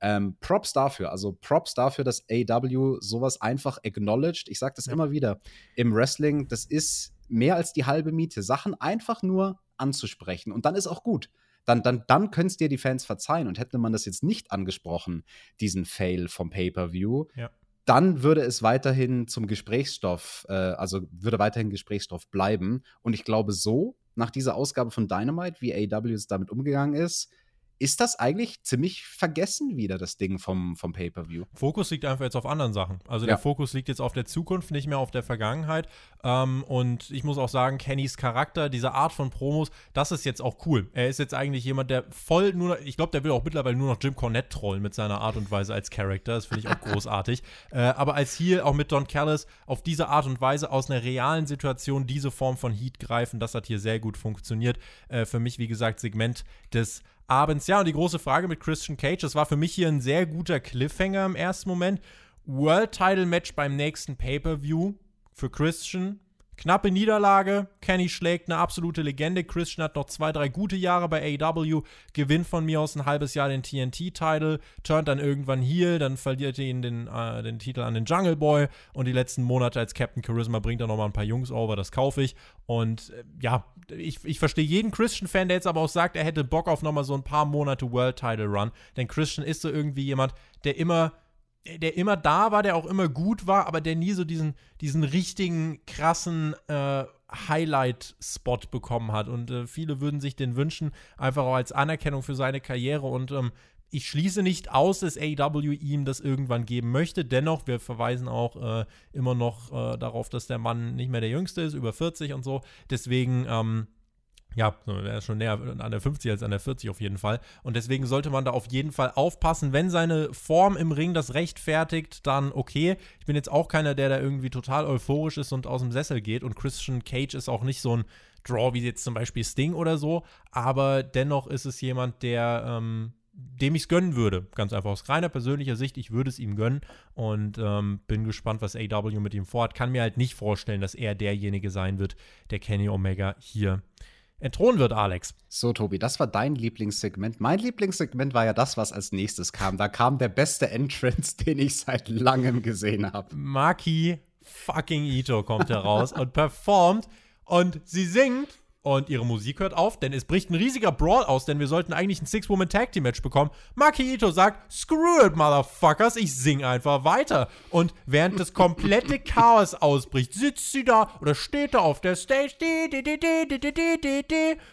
Ähm, Props dafür, also Props dafür, dass AW sowas einfach acknowledged. Ich sage das ja. immer wieder. Im Wrestling, das ist mehr als die halbe Miete, Sachen einfach nur anzusprechen. Und dann ist auch gut. Dann, dann, dann können es dir die Fans verzeihen. Und hätte man das jetzt nicht angesprochen, diesen Fail vom Pay-Per-View, ja dann würde es weiterhin zum Gesprächsstoff, äh, also würde weiterhin Gesprächsstoff bleiben. Und ich glaube, so, nach dieser Ausgabe von Dynamite, wie AW damit umgegangen ist, ist das eigentlich ziemlich vergessen wieder, das Ding vom, vom Pay-Per-View. Fokus liegt einfach jetzt auf anderen Sachen. Also ja. der Fokus liegt jetzt auf der Zukunft, nicht mehr auf der Vergangenheit. Ähm, und ich muss auch sagen, Kennys Charakter, diese Art von Promos, das ist jetzt auch cool. Er ist jetzt eigentlich jemand, der voll nur, noch, ich glaube, der will auch mittlerweile nur noch Jim Cornette trollen mit seiner Art und Weise als Charakter. Das finde ich auch großartig. Äh, aber als hier auch mit Don Callis auf diese Art und Weise aus einer realen Situation diese Form von Heat greifen, das hat hier sehr gut funktioniert. Äh, für mich, wie gesagt, Segment des abends. Ja, und die große Frage mit Christian Cage, das war für mich hier ein sehr guter Cliffhanger im ersten Moment. World Title Match beim nächsten Pay-Per-View für Christian. Knappe Niederlage. Kenny schlägt eine absolute Legende. Christian hat noch zwei, drei gute Jahre bei AW. Gewinnt von mir aus ein halbes Jahr den TNT-Title. Turnt dann irgendwann hier. Dann verliert er ihn den, äh, den Titel an den Jungle Boy. Und die letzten Monate als Captain Charisma bringt er nochmal ein paar Jungs over. Das kaufe ich. Und äh, ja, ich, ich verstehe jeden Christian-Fan, der jetzt aber auch sagt, er hätte Bock auf nochmal so ein paar Monate World Title Run. Denn Christian ist so irgendwie jemand, der immer der immer da war, der auch immer gut war, aber der nie so diesen, diesen richtigen, krassen äh, Highlight-Spot bekommen hat. Und äh, viele würden sich den wünschen, einfach auch als Anerkennung für seine Karriere. Und ähm, ich schließe nicht aus, dass AW ihm das irgendwann geben möchte. Dennoch, wir verweisen auch äh, immer noch äh, darauf, dass der Mann nicht mehr der Jüngste ist, über 40 und so. Deswegen, ähm, ja, er ist schon näher an der 50 als an der 40 auf jeden Fall. Und deswegen sollte man da auf jeden Fall aufpassen. Wenn seine Form im Ring das rechtfertigt, dann okay. Ich bin jetzt auch keiner, der da irgendwie total euphorisch ist und aus dem Sessel geht. Und Christian Cage ist auch nicht so ein Draw wie jetzt zum Beispiel Sting oder so. Aber dennoch ist es jemand, der, ähm, dem ich es gönnen würde. Ganz einfach aus reiner persönlicher Sicht, ich würde es ihm gönnen und ähm, bin gespannt, was AW mit ihm vorhat. Kann mir halt nicht vorstellen, dass er derjenige sein wird, der Kenny Omega hier entthronen wird, Alex. So, Tobi, das war dein Lieblingssegment. Mein Lieblingssegment war ja das, was als nächstes kam. Da kam der beste Entrance, den ich seit langem gesehen habe. Maki fucking Ito kommt heraus und performt und sie singt und ihre Musik hört auf, denn es bricht ein riesiger Brawl aus, denn wir sollten eigentlich ein Six-Woman-Tag-Team-Match bekommen. Maki Ito sagt, screw it, Motherfuckers, ich sing einfach weiter. Und während das komplette Chaos ausbricht, sitzt sie da oder steht da auf der Stage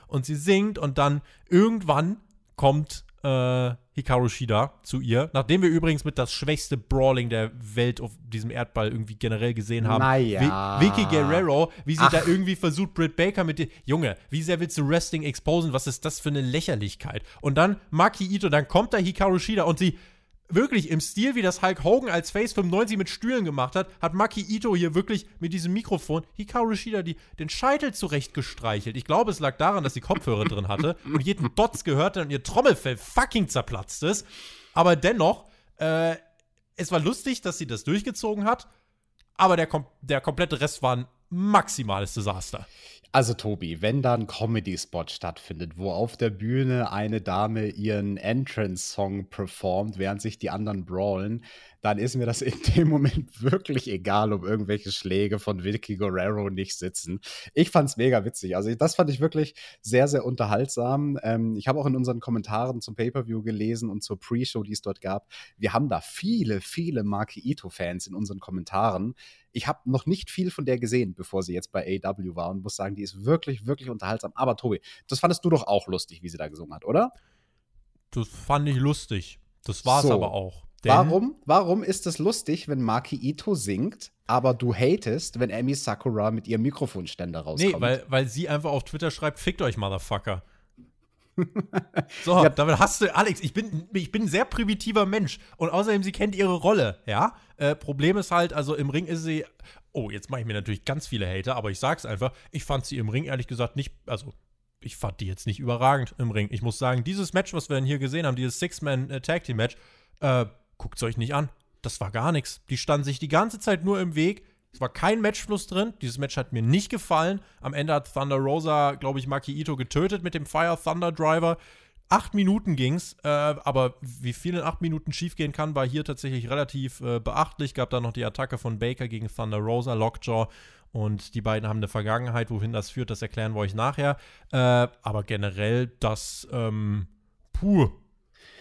und sie singt und dann irgendwann kommt äh, Hikaru Shida zu ihr, nachdem wir übrigens mit das schwächste Brawling der Welt auf diesem Erdball irgendwie generell gesehen haben. Naja. Vicky Guerrero, wie sie Ach. da irgendwie versucht, Britt Baker mit dir. Junge, wie sehr willst du Wrestling exposen? Was ist das für eine Lächerlichkeit? Und dann Maki Ito, dann kommt da Hikaru Shida und sie wirklich im Stil, wie das Hulk Hogan als Face 95 mit Stühlen gemacht hat, hat Maki Ito hier wirklich mit diesem Mikrofon Hikaru Shida die, den Scheitel zurechtgestreichelt. Ich glaube, es lag daran, dass sie Kopfhörer drin hatte und jeden Dots gehört und ihr Trommelfell fucking zerplatzt ist. Aber dennoch, äh, es war lustig, dass sie das durchgezogen hat, aber der, kom der komplette Rest war ein maximales Desaster. Also Tobi, wenn da ein Comedy-Spot stattfindet, wo auf der Bühne eine Dame ihren Entrance-Song performt, während sich die anderen brawlen, dann ist mir das in dem Moment wirklich egal, ob irgendwelche Schläge von Vicky Guerrero nicht sitzen. Ich fand's mega witzig. Also das fand ich wirklich sehr, sehr unterhaltsam. Ähm, ich habe auch in unseren Kommentaren zum Pay-Per-View gelesen und zur Pre-Show, die es dort gab. Wir haben da viele, viele Maki Ito-Fans in unseren Kommentaren. Ich habe noch nicht viel von der gesehen, bevor sie jetzt bei AW war und muss sagen, die ist wirklich, wirklich unterhaltsam. Aber Tobi, das fandest du doch auch lustig, wie sie da gesungen hat, oder? Das fand ich lustig. Das war es so. aber auch. Warum, warum ist es lustig, wenn Maki Ito singt, aber du hatest, wenn Amy Sakura mit ihrem Mikrofonständer rauskommt? Nee, weil, weil sie einfach auf Twitter schreibt, fickt euch, Motherfucker. so, ja. damit hast du, Alex, ich bin, ich bin ein sehr primitiver Mensch. Und außerdem, sie kennt ihre Rolle, ja. Äh, Problem ist halt, also im Ring ist sie. Oh, jetzt mache ich mir natürlich ganz viele Hater, aber ich sag's einfach, ich fand sie im Ring ehrlich gesagt nicht, also ich fand die jetzt nicht überragend im Ring. Ich muss sagen, dieses Match, was wir hier gesehen haben, dieses Six-Man-Tag-Team-Match, äh, guckt es euch nicht an. Das war gar nichts. Die standen sich die ganze Zeit nur im Weg. Es war kein Matchfluss drin. Dieses Match hat mir nicht gefallen. Am Ende hat Thunder Rosa, glaube ich, Maki Ito getötet mit dem Fire Thunder Driver. Acht Minuten ging's, äh, aber wie viel in acht Minuten schiefgehen kann, war hier tatsächlich relativ äh, beachtlich. Gab da noch die Attacke von Baker gegen Thunder Rosa, Lockjaw. Und die beiden haben eine Vergangenheit, wohin das führt, das erklären wir euch nachher. Äh, aber generell, das, ähm, puh,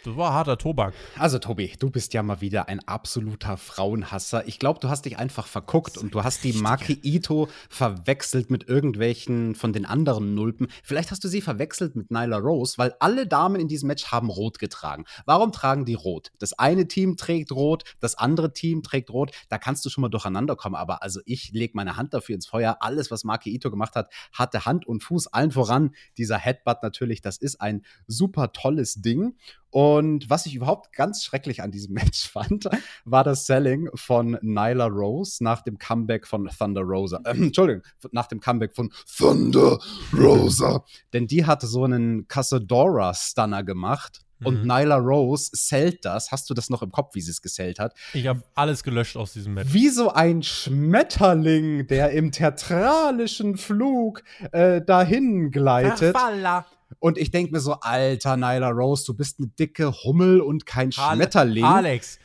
Das war harter Tobak. Also, Tobi, du bist ja mal wieder ein absoluter Frauenhasser. Ich glaube, du hast dich einfach verguckt und du hast die Marke Ito verwechselt mit irgendwelchen von den anderen Nulpen. Vielleicht hast du sie verwechselt mit Nyla Rose, weil alle Damen in diesem Match haben rot getragen. Warum tragen die rot? Das eine Team trägt rot, das andere Team trägt rot. Da kannst du schon mal durcheinander kommen. Aber also, ich lege meine Hand dafür ins Feuer. Alles, was Marke Ito gemacht hat, hatte Hand und Fuß. Allen voran dieser Headbutt natürlich. Das ist ein super tolles Ding. Und was ich überhaupt ganz schrecklich an diesem Match fand, war das Selling von Nyla Rose nach dem Comeback von Thunder Rosa. Äh, Entschuldigung, nach dem Comeback von Thunder Rosa. Denn die hatte so einen Casadora-Stunner gemacht. Und Mhm. Nyla Rose sellt das. Hast du das noch im Kopf, wie sie es gesellt hat? Ich habe alles gelöscht aus diesem Match. Wie so ein Schmetterling, der im theatralischen Flug äh, dahin gleitet. Verfalla. Und ich denke mir so, alter Nyla Rose, du bist eine dicke Hummel und kein Ale- Schmetterling. Alex,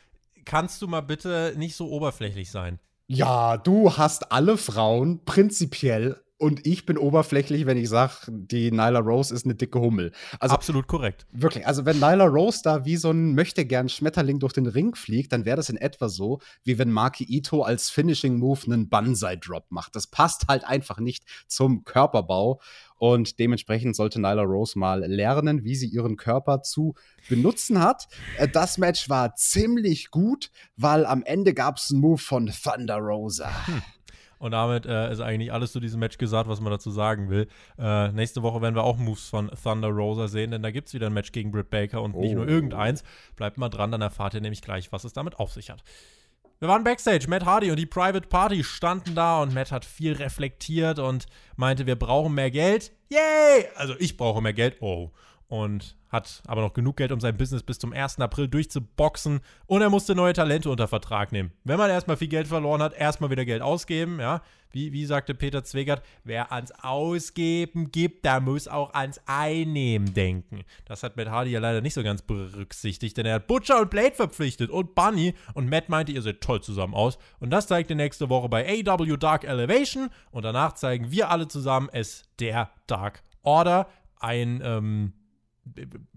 kannst du mal bitte nicht so oberflächlich sein? Ja, du hast alle Frauen prinzipiell und ich bin oberflächlich, wenn ich sage, die Nyla Rose ist eine dicke Hummel. Also Absolut korrekt. wirklich, also wenn Nyla Rose da wie so ein möchte gern Schmetterling durch den Ring fliegt, dann wäre das in etwa so, wie wenn Maki Ito als Finishing Move einen Banzai Drop macht. Das passt halt einfach nicht zum Körperbau und dementsprechend sollte Nyla Rose mal lernen, wie sie ihren Körper zu benutzen hat. Äh, Das Match war ziemlich gut, weil am Ende gab es einen Move von Thunder Rosa. Und damit äh, ist eigentlich alles zu diesem Match gesagt, was man dazu sagen will. Äh, nächste Woche werden wir auch Moves von Thunder Rosa sehen, denn da gibt es wieder ein Match gegen Britt Baker und nicht Oh. nur irgendeins. Bleibt mal dran, dann erfahrt ihr nämlich gleich, was es damit auf sich hat. Wir waren backstage. Matt Hardy und die Private Party standen da und Matt hat viel reflektiert und meinte, wir brauchen mehr Geld. Yay! Also ich brauche mehr Geld. Oh. Und hat aber noch genug Geld, um sein Business bis zum 1. April durchzuboxen. Und er musste neue Talente unter Vertrag nehmen. Wenn man erstmal viel Geld verloren hat, erstmal wieder Geld ausgeben. Ja, wie, wie sagte Peter Zwegert, wer ans Ausgeben gibt, der muss auch ans Einnehmen denken. Das hat Matt Hardy ja leider nicht so ganz berücksichtigt, denn er hat Butcher und Blade verpflichtet und Bunny. Und Matt meinte, ihr seht toll zusammen aus. Und das zeigt ihr nächste Woche bei AW Dark Elevation. Und danach zeigen wir alle zusammen es der Dark Order. Ein, ähm,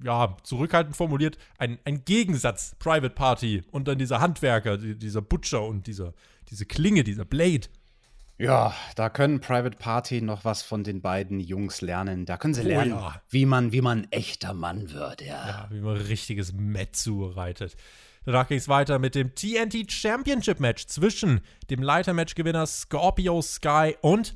ja, zurückhaltend formuliert, ein, ein Gegensatz, Private Party und dann dieser Handwerker, die- dieser Butcher und dieser, diese Klinge, dieser Blade. Ja, da können Private Party noch was von den beiden Jungs lernen. Da können sie Oh lernen, ja. wie man, wie man ein echter Mann wird, ja. Ja, wie man richtiges Metzu reitet. Danach ging es weiter mit dem TNT Championship Match zwischen dem Leitermatch-Gewinner Scorpio Sky und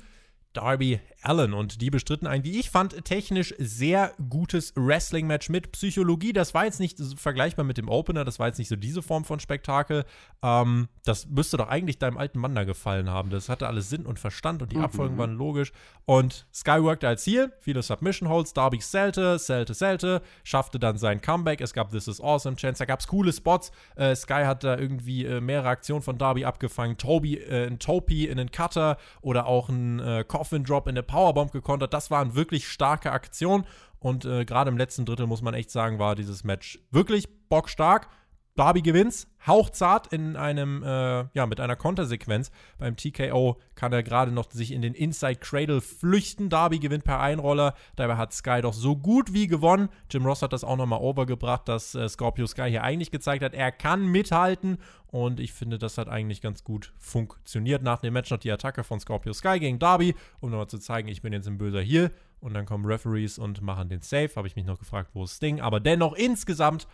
Darby Allen. Und die bestritten ein, wie ich fand, technisch sehr gutes Wrestling-Match mit Psychologie. Das war jetzt nicht so vergleichbar mit dem Opener, das war jetzt nicht so diese Form von Spektakel. Ähm, das müsste doch eigentlich deinem alten Mann da gefallen haben. Das hatte alles Sinn und Verstand und die Abfolgen waren logisch. Und Sky workte als Ziel, viele Submission Holds, Darby sellte, sellte, sellte, schaffte dann sein Comeback. Es gab This is Awesome Chance, da gab es coole Spots. Äh, Sky hat da irgendwie äh, mehrere Aktionen von Darby abgefangen. Toby, äh, ein Topi in den Cutter oder auch ein äh, Coffin Drop in der Powerbomb gekontert. Das waren wirklich starke Aktionen. Und äh, gerade im letzten Drittel muss man echt sagen, war dieses Match wirklich bockstark. Darby gewinnt's, hauchzart in einem, äh, ja, mit einer Kontersequenz. Beim TKO kann er gerade noch sich in den Inside Cradle flüchten. Darby gewinnt per Einroller. Dabei hat Sky doch so gut wie gewonnen. Jim Ross hat das auch nochmal overgebracht, dass äh, Scorpio Sky hier eigentlich gezeigt hat, er kann mithalten. Und ich finde, das hat eigentlich ganz gut funktioniert. Nach dem Match noch die Attacke von Scorpio Sky gegen Darby, um nochmal zu zeigen, ich bin jetzt ein böser Heel. Und dann kommen Referees und machen den Safe. Habe ich mich noch gefragt, wo ist Sting. Aber dennoch insgesamt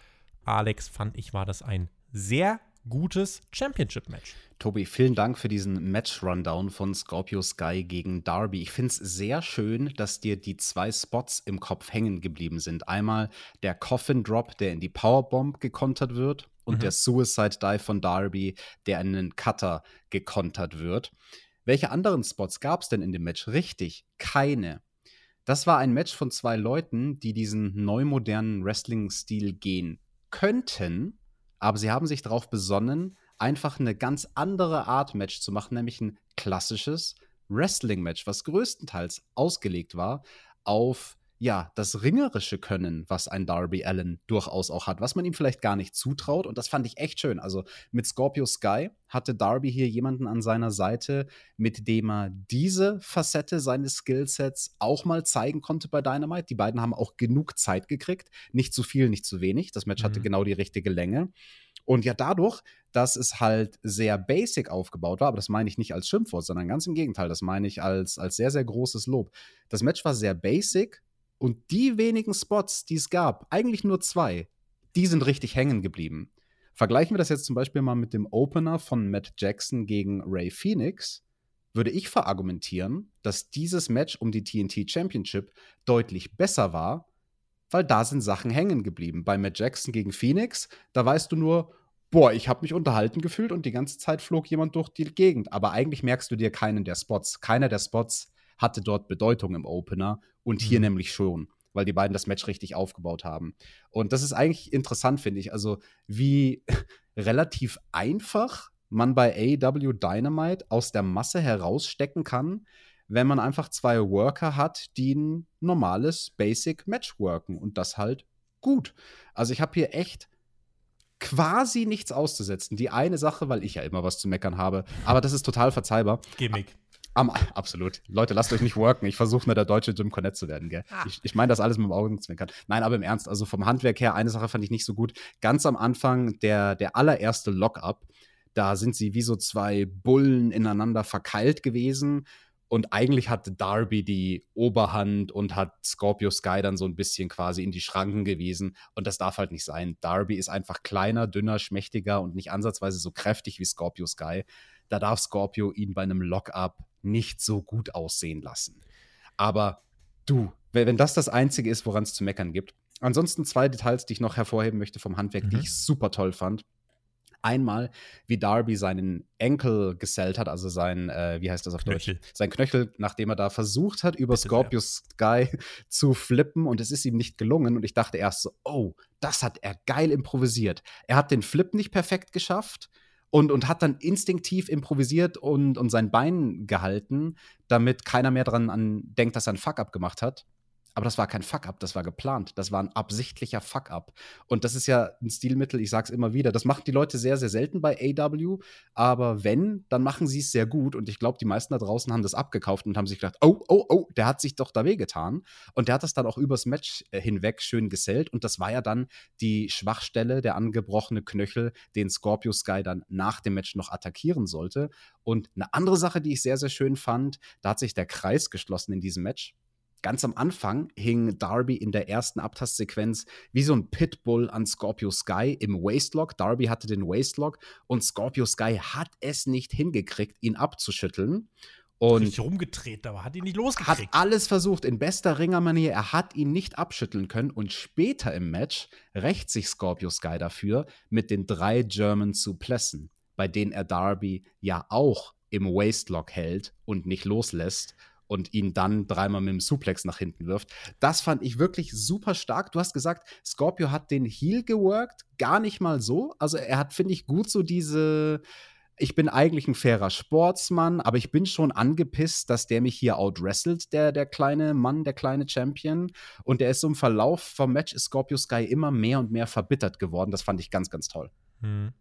Alex, fand ich, war das ein sehr gutes Championship-Match. Tobi, vielen Dank für diesen Match-Rundown von Scorpio Sky gegen Darby. Ich finde es sehr schön, dass dir die zwei Spots im Kopf hängen geblieben sind. Einmal der Coffin Drop, der in die Powerbomb gekontert wird, und Mhm. der Suicide Dive von Darby, der in einen Cutter gekontert wird. Welche anderen Spots gab es denn in dem Match? Richtig, keine. Das war ein Match von zwei Leuten, die diesen neumodernen Wrestling-Stil gehen könnten, aber sie haben sich darauf besonnen, einfach eine ganz andere Art Match zu machen, nämlich ein klassisches Wrestling-Match, was größtenteils ausgelegt war auf ja, das ringerische Können, was ein Darby Allen durchaus auch hat, was man ihm vielleicht gar nicht zutraut. Und das fand ich echt schön. Also mit Scorpio Sky hatte Darby hier jemanden an seiner Seite, mit dem er diese Facette seines Skillsets auch mal zeigen konnte bei Dynamite. Die beiden haben auch genug Zeit gekriegt. Nicht zu viel, nicht zu wenig. Das Match mhm. hatte genau die richtige Länge. Und ja, dadurch, dass es halt sehr basic aufgebaut war, aber das meine ich nicht als Schimpfwort, sondern ganz im Gegenteil, das meine ich als, als sehr, sehr großes Lob. Das Match war sehr basic, und die wenigen Spots, die es gab, eigentlich nur zwei, die sind richtig hängen geblieben. Vergleichen wir das jetzt zum Beispiel mal mit dem Opener von Matt Jackson gegen Ray Phoenix, würde ich verargumentieren, dass dieses Match um die TNT Championship deutlich besser war, weil da sind Sachen hängen geblieben. Bei Matt Jackson gegen Phoenix, da weißt du nur, boah, ich habe mich unterhalten gefühlt und die ganze Zeit flog jemand durch die Gegend. Aber eigentlich merkst du dir keinen der Spots. Keiner der Spots hatte dort Bedeutung im Opener und hier mhm. nämlich schon, weil die beiden das Match richtig aufgebaut haben. Und das ist eigentlich interessant, finde ich. Also, wie relativ einfach man bei AEW Dynamite aus der Masse herausstecken kann, wenn man einfach zwei Worker hat, die ein normales Basic Match worken und das halt gut. Also ich habe hier echt quasi nichts auszusetzen. Die eine Sache, weil ich ja immer was zu meckern habe, aber das ist total verzeihbar. Gimmick. Am, absolut. Leute, lasst euch nicht worken. Ich versuche nur der deutsche Jim Cornette zu werden, gell? Ah. Ich, ich meine das alles mit dem Augenzwinkern. Nein, aber im Ernst, also vom Handwerk her, eine Sache fand ich nicht so gut. Ganz am Anfang, der, der allererste Lock-up, da sind sie wie so zwei Bullen ineinander verkeilt gewesen. Und eigentlich hatte Darby die Oberhand und hat Scorpio Sky dann so ein bisschen quasi in die Schranken gewiesen. Und das darf halt nicht sein. Darby ist einfach kleiner, dünner, schmächtiger und nicht ansatzweise so kräftig wie Scorpio Sky. Da darf Scorpio ihn bei einem Lock-up nicht so gut aussehen lassen. Aber du, wenn das das Einzige ist, woran es zu meckern gibt. Ansonsten zwei Details, die ich noch hervorheben möchte vom Handwerk, mhm. die ich super toll fand. Einmal, wie Darby seinen Enkel gesellt hat, also sein, äh, wie heißt das auf Knöchel. Deutsch? Sein Knöchel, nachdem er da versucht hat, über Bitte Scorpio Sky zu flippen und es ist ihm nicht gelungen. Und ich dachte erst so, oh, das hat er geil improvisiert. Er hat den Flip nicht perfekt geschafft, und, und hat dann instinktiv improvisiert und, und sein Bein gehalten, damit keiner mehr dran an denkt, dass er einen Fuck-up gemacht hat. Aber das war kein Fuck-up, das war geplant. Das war ein absichtlicher Fuck-up. Und das ist ja ein Stilmittel, ich sag's immer wieder. Das machen die Leute sehr, sehr selten bei AW. Aber wenn, dann machen sie es sehr gut. Und ich glaube, die meisten da draußen haben das abgekauft und haben sich gedacht, oh, oh, oh, der hat sich doch da wehgetan. Und der hat das dann auch übers Match äh, hinweg schön gesellt. Und das war ja dann die Schwachstelle, der angebrochene Knöchel, den Scorpio Sky dann nach dem Match noch attackieren sollte. Und eine andere Sache, die ich sehr, sehr schön fand, da hat sich der Kreis geschlossen in diesem Match. Ganz am Anfang hing Darby in der ersten Abtastsequenz wie so ein Pitbull an Scorpio Sky im Waistlock. Darby hatte den Waistlock und Scorpio Sky hat es nicht hingekriegt, ihn abzuschütteln. Und Richtig rumgedreht, aber hat ihn nicht losgekriegt. Hat alles versucht in bester Ringermanier. Er hat ihn nicht abschütteln können. Und später im Match rächt sich Scorpio Sky dafür mit den drei German Suplessen, bei denen er Darby ja auch im Waistlock hält und nicht loslässt und ihn dann dreimal mit dem Suplex nach hinten wirft. Das fand ich wirklich super stark. Du hast gesagt, Scorpio hat den Heel geworkt, gar nicht mal so. Also er hat, finde ich, gut so diese ich bin eigentlich ein fairer Sportsmann, aber ich bin schon angepisst, dass der mich hier outwrestelt, der, der kleine Mann, der kleine Champion. Und der ist so im Verlauf vom Match Scorpio Sky immer mehr und mehr verbittert geworden. Das fand ich ganz, ganz toll. Hm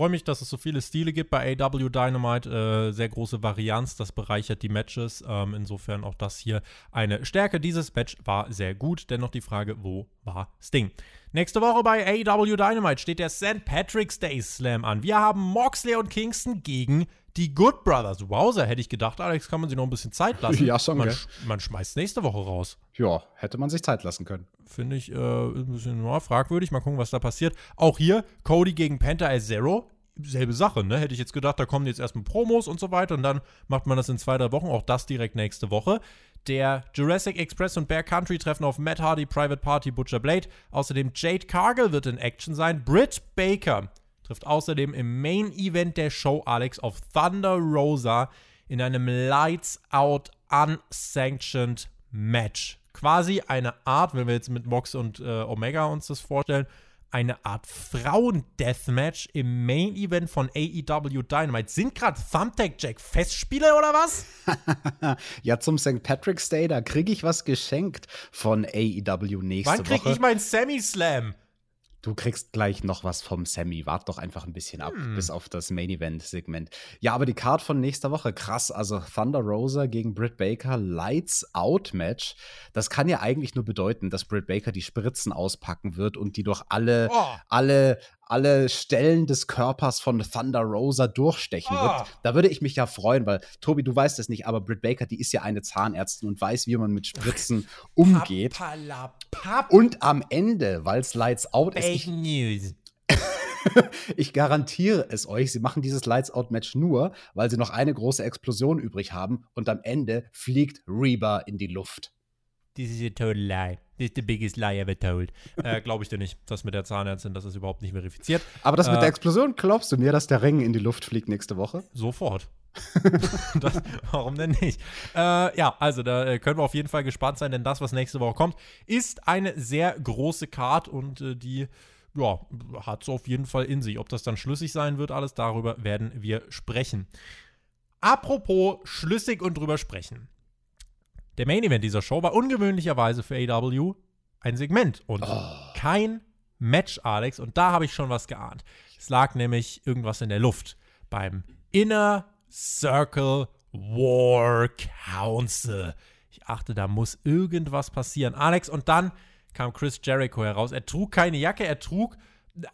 freue mich, dass es so viele Stile gibt bei AW Dynamite. Äh, sehr große Varianz, das bereichert die Matches. Ähm, insofern auch das hier eine Stärke. Dieses Match war sehr gut. Dennoch die Frage, wo war Sting? Nächste Woche bei AW Dynamite steht der St. Patrick's Day Slam an. Wir haben Moxley und Kingston gegen die Good Brothers. Wowzer, hätte ich gedacht, Alex, kann man sich noch ein bisschen Zeit lassen. Ja, schon, man, sch man schmeißt nächste Woche raus. Ja, hätte man sich Zeit lassen können. Finde ich äh, ein bisschen ja, fragwürdig. Mal gucken, was da passiert. Auch hier Cody gegen Penta als Zero. Selbe Sache, ne? Hätte ich jetzt gedacht, da kommen jetzt erstmal Promos und so weiter und dann macht man das in zwei, drei Wochen. Auch das direkt nächste Woche. Der Jurassic Express und Bear Country treffen auf Matt Hardy, Private Party, Butcher Blade. Außerdem Jade Cargill wird in Action sein. Britt Baker trifft außerdem im Main Event der Show Alex auf Thunder Rosa in einem Lights Out Unsanctioned Match. Quasi eine Art, wenn wir jetzt mit Mox und äh, Omega uns das vorstellen, eine Art Frauen-Deathmatch im Main-Event von AEW Dynamite. Sind gerade Thumbtack Jack Festspiele oder was? ja, zum St. Patrick's Day, da kriege ich was geschenkt von AEW nächste Wann krieg Woche. ich mein Sammy Slam? Du kriegst gleich noch was vom Sammy. Wart doch einfach ein bisschen ab, Hm. bis auf das Main Event Segment. Ja, aber die Card von nächster Woche, krass. Also Thunder Rosa gegen Britt Baker, Lights Out Match. Das kann ja eigentlich nur bedeuten, dass Britt Baker die Spritzen auspacken wird und die durch alle, Oh. alle, alle Stellen des Körpers von Thunder Rosa durchstechen Oh. wird. Da würde ich mich ja freuen, weil Tobi, du weißt es nicht, aber Britt Baker, die ist ja eine Zahnärztin und weiß, wie man mit Spritzen umgeht. Pappalapapp. Und am Ende, weil es Lights Out ist, ich Fake News. ich garantiere es euch, sie machen dieses Lights Out Match nur, weil sie noch eine große Explosion übrig haben und am Ende fliegt Reba in die Luft. This is a total lie. The biggest lie ever told. äh, Glaube ich dir nicht. Das mit der Zahnärztin, das ist überhaupt nicht verifiziert. Aber das mit Äh, der Explosion, glaubst du mir, dass der Ring in die Luft fliegt nächste Woche? Sofort. das, warum denn nicht? Äh, ja, also da äh, können wir auf jeden Fall gespannt sein, denn das, was nächste Woche kommt, ist eine sehr große Card und äh, die ja, hat es auf jeden Fall in sich. Ob das dann schlüssig sein wird, alles darüber werden wir sprechen. Apropos schlüssig und drüber sprechen. Der Main Event dieser Show war ungewöhnlicherweise für AW ein Segment und kein Match, Alex. Und da habe ich schon was geahnt. Es lag nämlich irgendwas in der Luft beim Inner Circle War Council. Ich achte, da muss irgendwas passieren. Alex, und dann kam Chris Jericho heraus. Er trug keine Jacke, er trug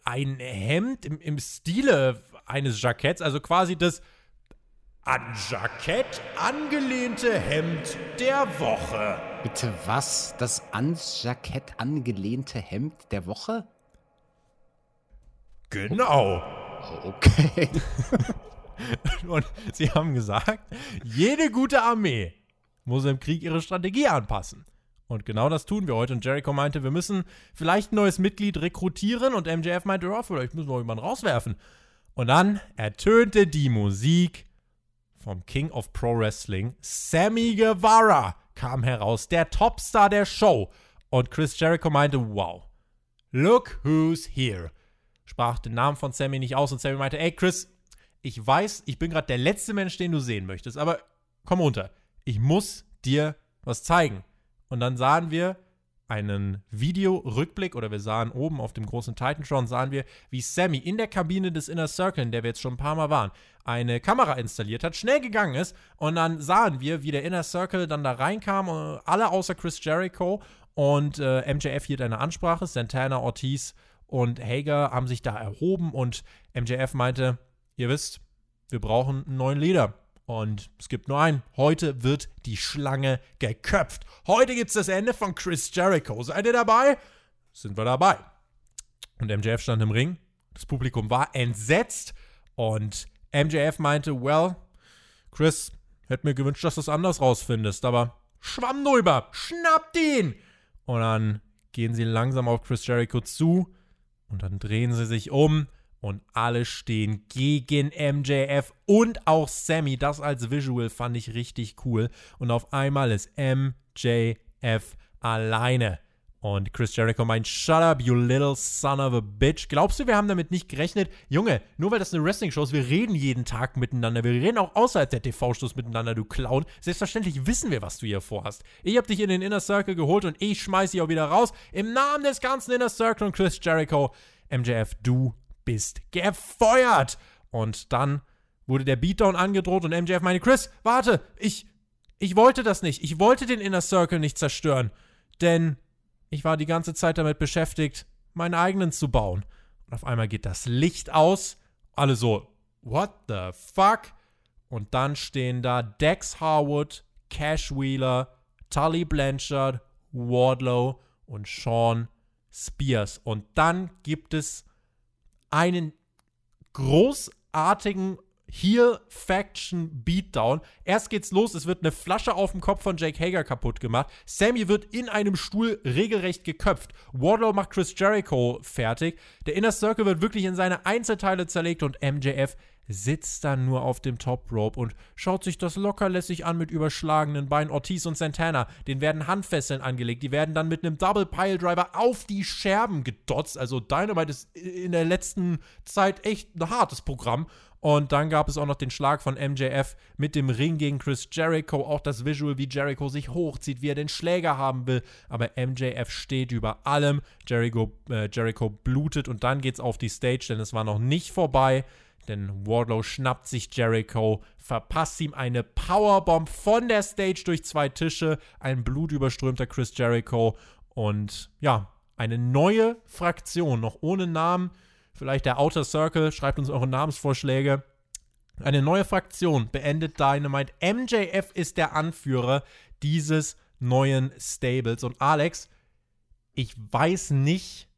ein Hemd im, im Stile eines Jacketts, also quasi das an Jackett angelehnte Hemd der Woche. Bitte was? Das ans Jackett angelehnte Hemd der Woche? Genau. Oh, Okay. Und sie haben gesagt, jede gute Armee muss im Krieg ihre Strategie anpassen. Und genau das tun wir heute. Und Jericho meinte, wir müssen vielleicht ein neues Mitglied rekrutieren. Und MJF meinte, ja, vielleicht müssen wir jemanden rauswerfen. Und dann ertönte die Musik vom King of Pro Wrestling. Sammy Guevara kam heraus, der Topstar der Show. Und Chris Jericho meinte, wow, look who's here. Sprach den Namen von Sammy nicht aus und Sammy meinte, ey Chris, ich weiß, ich bin gerade der letzte Mensch, den du sehen möchtest, aber komm runter. Ich muss dir was zeigen. Und dann sahen wir einen Videorückblick oder wir sahen oben auf dem großen Titantron, sahen wir, wie Sammy in der Kabine des Inner Circle, in der wir jetzt schon ein paar Mal waren, eine Kamera installiert hat, schnell gegangen ist und dann sahen wir, wie der Inner Circle dann da reinkam, äh, alle außer Chris Jericho und äh, MJF hielt eine Ansprache, Santana, Ortiz und Hager haben sich da erhoben und MJF meinte, ihr wisst, wir brauchen einen neuen Leader. Und es gibt nur einen. Heute wird die Schlange geköpft. Heute gibt es das Ende von Chris Jericho. Seid ihr dabei? Sind wir dabei. Und MJF stand im Ring. Das Publikum war entsetzt. Und MJF meinte, well, Chris, hätte mir gewünscht, dass du es anders rausfindest. Aber schwamm drüber. Schnappt ihn. Und dann gehen sie langsam auf Chris Jericho zu. Und dann drehen sie sich um und alle stehen gegen MJF und auch Sammy. Das als Visual fand ich richtig cool. Und auf einmal ist MJF alleine. Und Chris Jericho meint, shut up, you little son of a bitch. Glaubst du, wir haben damit nicht gerechnet? Junge, nur weil das eine Wrestling-Show ist, wir reden jeden Tag miteinander. Wir reden auch außerhalb der TV-Shows miteinander, du Clown. Selbstverständlich wissen wir, was du hier vorhast. Ich habe dich in den Inner Circle geholt und ich schmeiß dich auch wieder raus. Im Namen des ganzen Inner Circle und Chris Jericho. MJF, du bist gefeuert. Und dann wurde der Beatdown angedroht und MJF meinte, Chris, warte, ich, ich wollte das nicht. Ich wollte den Inner Circle nicht zerstören. Denn ich war die ganze Zeit damit beschäftigt, meinen eigenen zu bauen. Und auf einmal geht das Licht aus. Alle so, what the fuck? Und dann stehen da Dex Harwood, Cash Wheeler, Tully Blanchard, Wardlow und Sean Spears. Und dann gibt es einen großartigen Heel-Faction Beatdown. Erst geht's los, es wird eine Flasche auf dem Kopf von Jake Hager kaputt gemacht. Sammy wird in einem Stuhl regelrecht geköpft. Wardlow macht Chris Jericho fertig. Der Inner Circle wird wirklich in seine Einzelteile zerlegt und MJF sitzt dann nur auf dem Top Rope und schaut sich das lockerlässig an mit überschlagenen Beinen. Ortiz und Santana, denen werden Handfesseln angelegt. Die werden dann mit einem Double Pile Driver auf die Scherben gedotzt. Also Dynamite ist in der letzten Zeit echt ein hartes Programm. Und dann gab es auch noch den Schlag von MJF mit dem Ring gegen Chris Jericho. Auch das Visual, wie Jericho sich hochzieht, wie er den Schläger haben will. Aber MJF steht über allem. Jericho, äh, Jericho blutet und dann geht's auf die Stage, denn es war noch nicht vorbei. Denn Wardlow schnappt sich Jericho, verpasst ihm eine Powerbomb von der Stage durch zwei Tische. Ein blutüberströmter Chris Jericho. Und ja, eine neue Fraktion, noch ohne Namen vielleicht der Outer Circle, schreibt uns eure Namensvorschläge. Eine neue Fraktion beendet Dynamite. MJF ist der Anführer dieses neuen Stables. Und Alex, ich weiß nicht,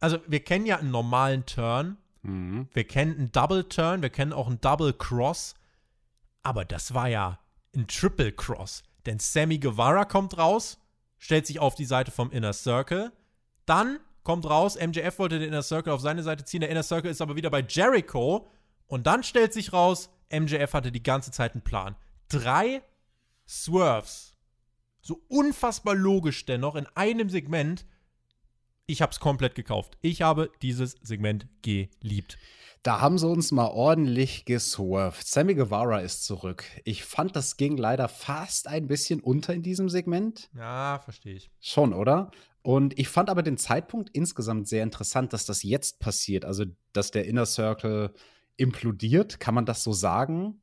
also wir kennen ja einen normalen Turn, mhm. wir kennen einen Double Turn, wir kennen auch einen Double Cross, aber das war ja ein Triple Cross. Denn Sammy Guevara kommt raus, stellt sich auf die Seite vom Inner Circle, dann kommt raus, MJF wollte den Inner Circle auf seine Seite ziehen, der Inner Circle ist aber wieder bei Jericho und dann stellt sich raus, MJF hatte die ganze Zeit einen Plan. Drei Swerves. So unfassbar logisch dennoch in einem Segment. Ich habe es komplett gekauft. Ich habe dieses Segment geliebt. Da haben sie uns mal ordentlich geswerved. Sammy Guevara ist zurück. Ich fand, das ging leider fast ein bisschen unter in diesem Segment. Ja, verstehe ich. Schon, oder? Und ich fand aber den Zeitpunkt insgesamt sehr interessant, dass das jetzt passiert. Also, dass der Inner Circle implodiert. Kann man das so sagen?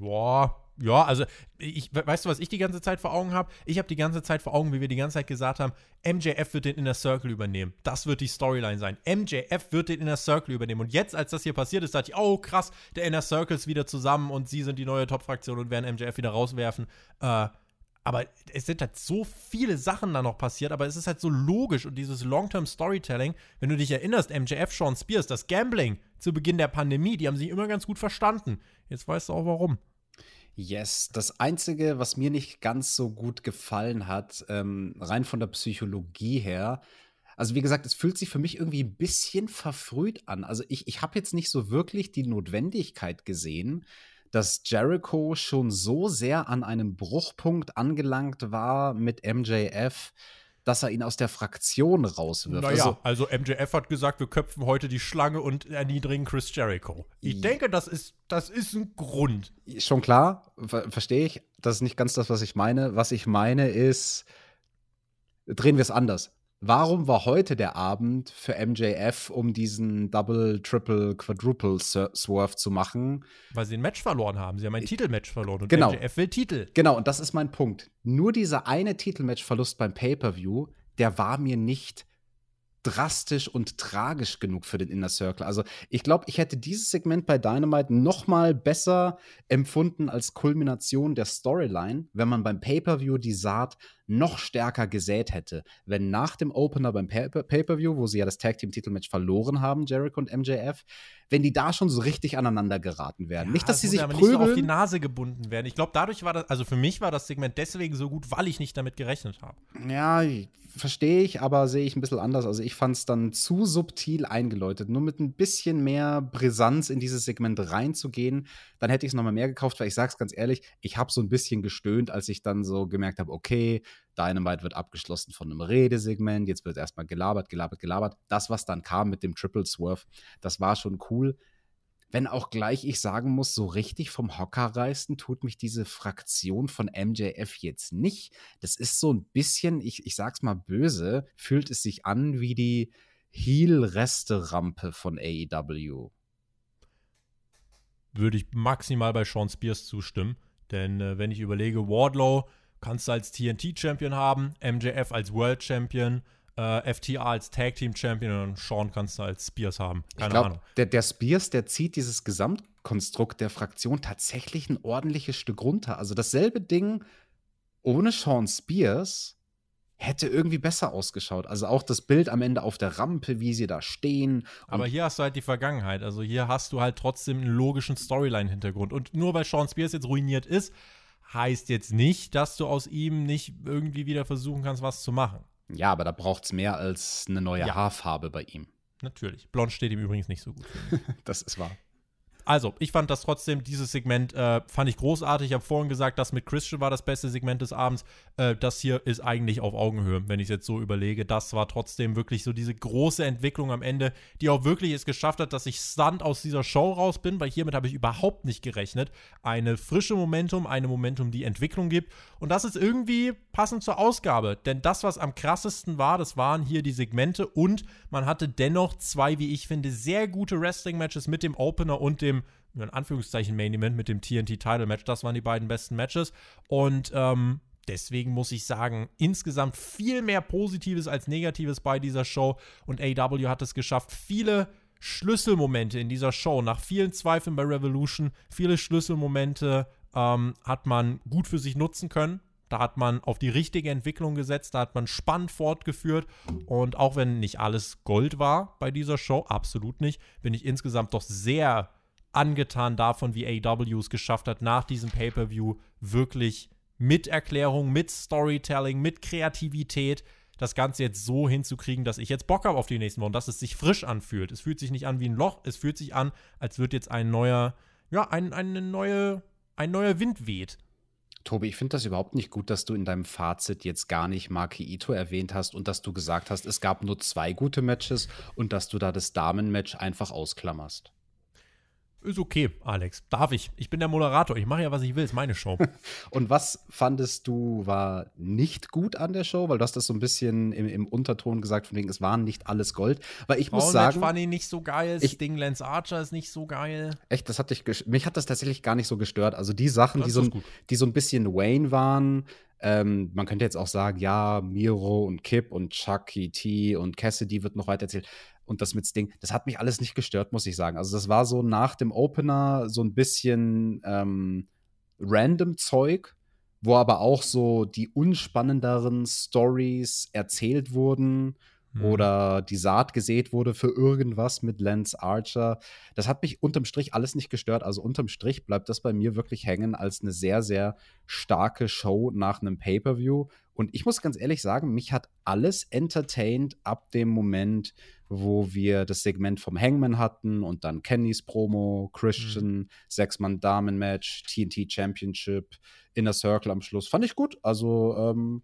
Ja, ja, also ich weißt du, was ich die ganze Zeit vor Augen habe? Ich habe die ganze Zeit vor Augen, wie wir die ganze Zeit gesagt haben, MJF wird den Inner Circle übernehmen. Das wird die Storyline sein. MJF wird den Inner Circle übernehmen. Und jetzt, als das hier passiert ist, dachte ich, oh krass, der Inner Circle ist wieder zusammen und sie sind die neue Top-Fraktion und werden MJF wieder rauswerfen. Äh, aber es sind halt so viele Sachen da noch passiert, aber es ist halt so logisch und dieses Long-Term-Storytelling, wenn du dich erinnerst, MJF, Sean Spears, das Gambling zu Beginn der Pandemie, die haben sich immer ganz gut verstanden. Jetzt weißt du auch warum. Yes, das Einzige, was mir nicht ganz so gut gefallen hat, ähm, rein von der Psychologie her, also wie gesagt, es fühlt sich für mich irgendwie ein bisschen verfrüht an. Also ich, ich habe jetzt nicht so wirklich die Notwendigkeit gesehen, dass Jericho schon so sehr an einem Bruchpunkt angelangt war mit MJF, dass er ihn aus der Fraktion rauswirft. Naja, also, also MJF hat gesagt, wir köpfen heute die Schlange und erniedrigen Chris Jericho. Ich denke, das ist, das ist ein Grund. Schon klar, ver verstehe ich. Das ist nicht ganz das, was ich meine. Was ich meine ist, drehen wir es anders. Warum war heute der Abend für MJF, um diesen Double, Triple, Quadruple Swerve zu machen? Weil sie ein Match verloren haben. Sie haben ein Titelmatch verloren und genau. MJF will Titel. Genau, und das ist mein Punkt. Nur dieser eine Titelmatch-Verlust beim Pay-Per-View, der war mir nicht drastisch und tragisch genug für den Inner Circle. Also ich glaube, ich hätte dieses Segment bei Dynamite noch mal besser empfunden als Kulmination der Storyline, wenn man beim Pay-per-View die Saat noch stärker gesät hätte. Wenn nach dem Opener beim Pay-per-View, wo sie ja das Tag Team Titelmatch verloren haben, Jericho und MJF, wenn die da schon so richtig aneinander geraten werden. Ja, nicht, dass sie sich aber prügeln. nicht so auf die Nase gebunden werden. Ich glaube, dadurch war das, also für mich war das Segment deswegen so gut, weil ich nicht damit gerechnet habe. Ja, verstehe ich, aber sehe ich ein bisschen anders. Also ich fand es dann zu subtil eingeläutet. Nur mit ein bisschen mehr Brisanz in dieses Segment reinzugehen, dann hätte ich es nochmal mehr gekauft, weil ich sag's ganz ehrlich, ich habe so ein bisschen gestöhnt, als ich dann so gemerkt habe, okay, Dynamite wird abgeschlossen von einem Redesegment, jetzt wird erstmal gelabert, gelabert, gelabert. Das, was dann kam mit dem Triple Swerve, das war schon cool. Wenn auch gleich ich sagen muss, so richtig vom Hocker reißen tut mich diese Fraktion von MJF jetzt nicht. Das ist so ein bisschen, ich, ich sag's mal böse, fühlt es sich an wie die Heel-Reste-Rampe von AEW. Würde ich maximal bei Sean Spears zustimmen. Denn äh, wenn ich überlege, Wardlow kannst du als TNT-Champion haben, MJF als World Champion, äh, FTA als Tag Team Champion und Sean kannst du als Spears haben. Keine ich glaub, Ahnung. Der, der Spears, der zieht dieses Gesamtkonstrukt der Fraktion tatsächlich ein ordentliches Stück runter. Also dasselbe Ding ohne Sean Spears hätte irgendwie besser ausgeschaut. Also auch das Bild am Ende auf der Rampe, wie sie da stehen. Aber hier hast du halt die Vergangenheit. Also hier hast du halt trotzdem einen logischen Storyline-Hintergrund. Und nur weil Sean Spears jetzt ruiniert ist, heißt jetzt nicht, dass du aus ihm nicht irgendwie wieder versuchen kannst, was zu machen. Ja, aber da braucht es mehr als eine neue ja. Haarfarbe bei ihm. Natürlich. Blond steht ihm übrigens nicht so gut. das ist wahr. Also, ich fand das trotzdem, dieses Segment äh, fand ich großartig. Ich habe vorhin gesagt, das mit Christian war das beste Segment des Abends. Äh, das hier ist eigentlich auf Augenhöhe, wenn ich es jetzt so überlege. Das war trotzdem wirklich so diese große Entwicklung am Ende, die auch wirklich es geschafft hat, dass ich stunned aus dieser Show raus bin, weil hiermit habe ich überhaupt nicht gerechnet. Eine frische Momentum, eine Momentum, die Entwicklung gibt. Und das ist irgendwie passend zur Ausgabe. Denn das, was am krassesten war, das waren hier die Segmente und man hatte dennoch zwei, wie ich finde, sehr gute Wrestling-Matches mit dem Opener und dem, in Anführungszeichen, Main Event mit dem TNT-Title-Match. Das waren die beiden besten Matches. Und ähm, deswegen muss ich sagen, insgesamt viel mehr Positives als Negatives bei dieser Show. Und AW hat es geschafft, viele Schlüsselmomente in dieser Show, nach vielen Zweifeln bei Revolution, viele Schlüsselmomente ähm, hat man gut für sich nutzen können. Da hat man auf die richtige Entwicklung gesetzt, da hat man spannend fortgeführt. Und auch wenn nicht alles Gold war bei dieser Show, absolut nicht, bin ich insgesamt doch sehr angetan davon, wie AW es geschafft hat, nach diesem Pay-Per-View wirklich mit Erklärung, mit Storytelling, mit Kreativität das Ganze jetzt so hinzukriegen, dass ich jetzt Bock habe auf die nächsten Wochen, dass es sich frisch anfühlt. Es fühlt sich nicht an wie ein Loch, es fühlt sich an, als wird jetzt ein neuer, ja, ein, eine neue, ein neuer Wind weht. Tobi, ich finde das überhaupt nicht gut, dass du in deinem Fazit jetzt gar nicht Maki Ito erwähnt hast und dass du gesagt hast, es gab nur zwei gute Matches und dass du da das Damenmatch einfach ausklammerst. Ist okay, Alex. Darf ich. Ich bin der Moderator. Ich mache ja, was ich will. Ist meine Show. Und was fandest du war nicht gut an der Show? Weil du hast das so ein bisschen im, im Unterton gesagt, von wegen, es waren nicht alles Gold. Weil ich muss sagen. war nicht so geil. Ich, Sting Lance Archer ist nicht so geil. Echt, das hat dich mich hat das tatsächlich gar nicht so gestört. Also die Sachen, die so, die so ein bisschen Wayne waren, ähm, man könnte jetzt auch sagen, ja, Miro und Kip und Chucky T und Cassidy wird noch weiter erzählt und das mit Sting, das hat mich alles nicht gestört, muss ich sagen. Also das war so nach dem Opener so ein bisschen ähm, random Zeug, wo aber auch so die unspannenderen Stories erzählt wurden mhm. oder die Saat gesät wurde für irgendwas mit Lance Archer. Das hat mich unterm Strich alles nicht gestört. Also unterm Strich bleibt das bei mir wirklich hängen als eine sehr, sehr starke Show nach einem Pay-per-View. Und ich muss ganz ehrlich sagen, mich hat alles entertained ab dem Moment, wo wir das Segment vom Hangman hatten und dann Kennys Promo, Christian, mhm. Sechs-Mann-Damen-Match, TNT Championship, Inner Circle am Schluss. Fand ich gut. Also ähm,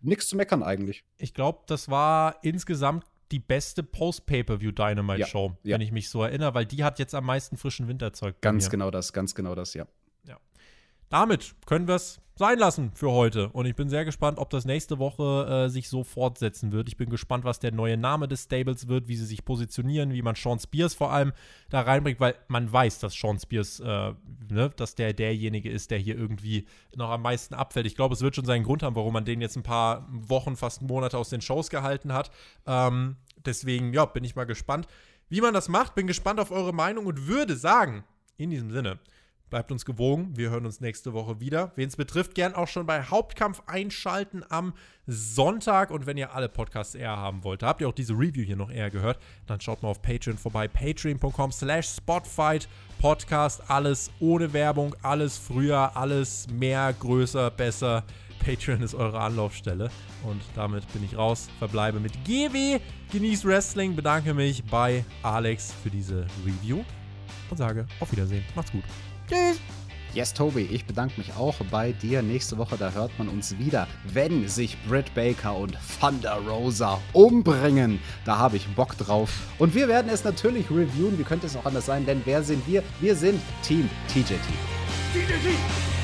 nichts zu meckern eigentlich. Ich glaube, das war insgesamt die beste Post-Pay-Per-View Dynamite-Show, ja, ja. wenn ich mich so erinnere, weil die hat jetzt am meisten frischen Wind erzeugt. Ganz genau das, ganz genau das, ja. Ja. Damit können wir es sein lassen für heute. Und ich bin sehr gespannt, ob das nächste Woche äh, sich so fortsetzen wird. Ich bin gespannt, was der neue Name des Stables wird, wie sie sich positionieren, wie man Sean Spears vor allem da reinbringt, weil man weiß, dass Sean Spears, äh, ne, dass der derjenige ist, der hier irgendwie noch am meisten abfällt. Ich glaube, es wird schon seinen Grund haben, warum man den jetzt ein paar Wochen, fast Monate aus den Shows gehalten hat. Ähm, deswegen, ja, bin ich mal gespannt, wie man das macht. Bin gespannt auf eure Meinung und würde sagen, in diesem Sinne, Bleibt uns gewogen. Wir hören uns nächste Woche wieder. Wen es betrifft, gern auch schon bei Hauptkampf einschalten am Sonntag. Und wenn ihr alle Podcasts eher haben wollt, habt ihr auch diese Review hier noch eher gehört, dann schaut mal auf Patreon vorbei. Patreon.com slash Spotfight Podcast. Alles ohne Werbung, alles früher, alles mehr, größer, besser. Patreon ist eure Anlaufstelle. Und damit bin ich raus. Verbleibe mit GW. Genieß Wrestling. Bedanke mich bei Alex für diese Review. Und sage auf Wiedersehen. Macht's gut. Tschüss. Yes, Tobi, ich bedanke mich auch bei dir. Nächste Woche, da hört man uns wieder, wenn sich Britt Baker und Thunder Rosa umbringen. Da habe ich Bock drauf. Und wir werden es natürlich reviewen. Wie könnte es auch anders sein? Denn wer sind wir? Wir sind Team TJT. TJT!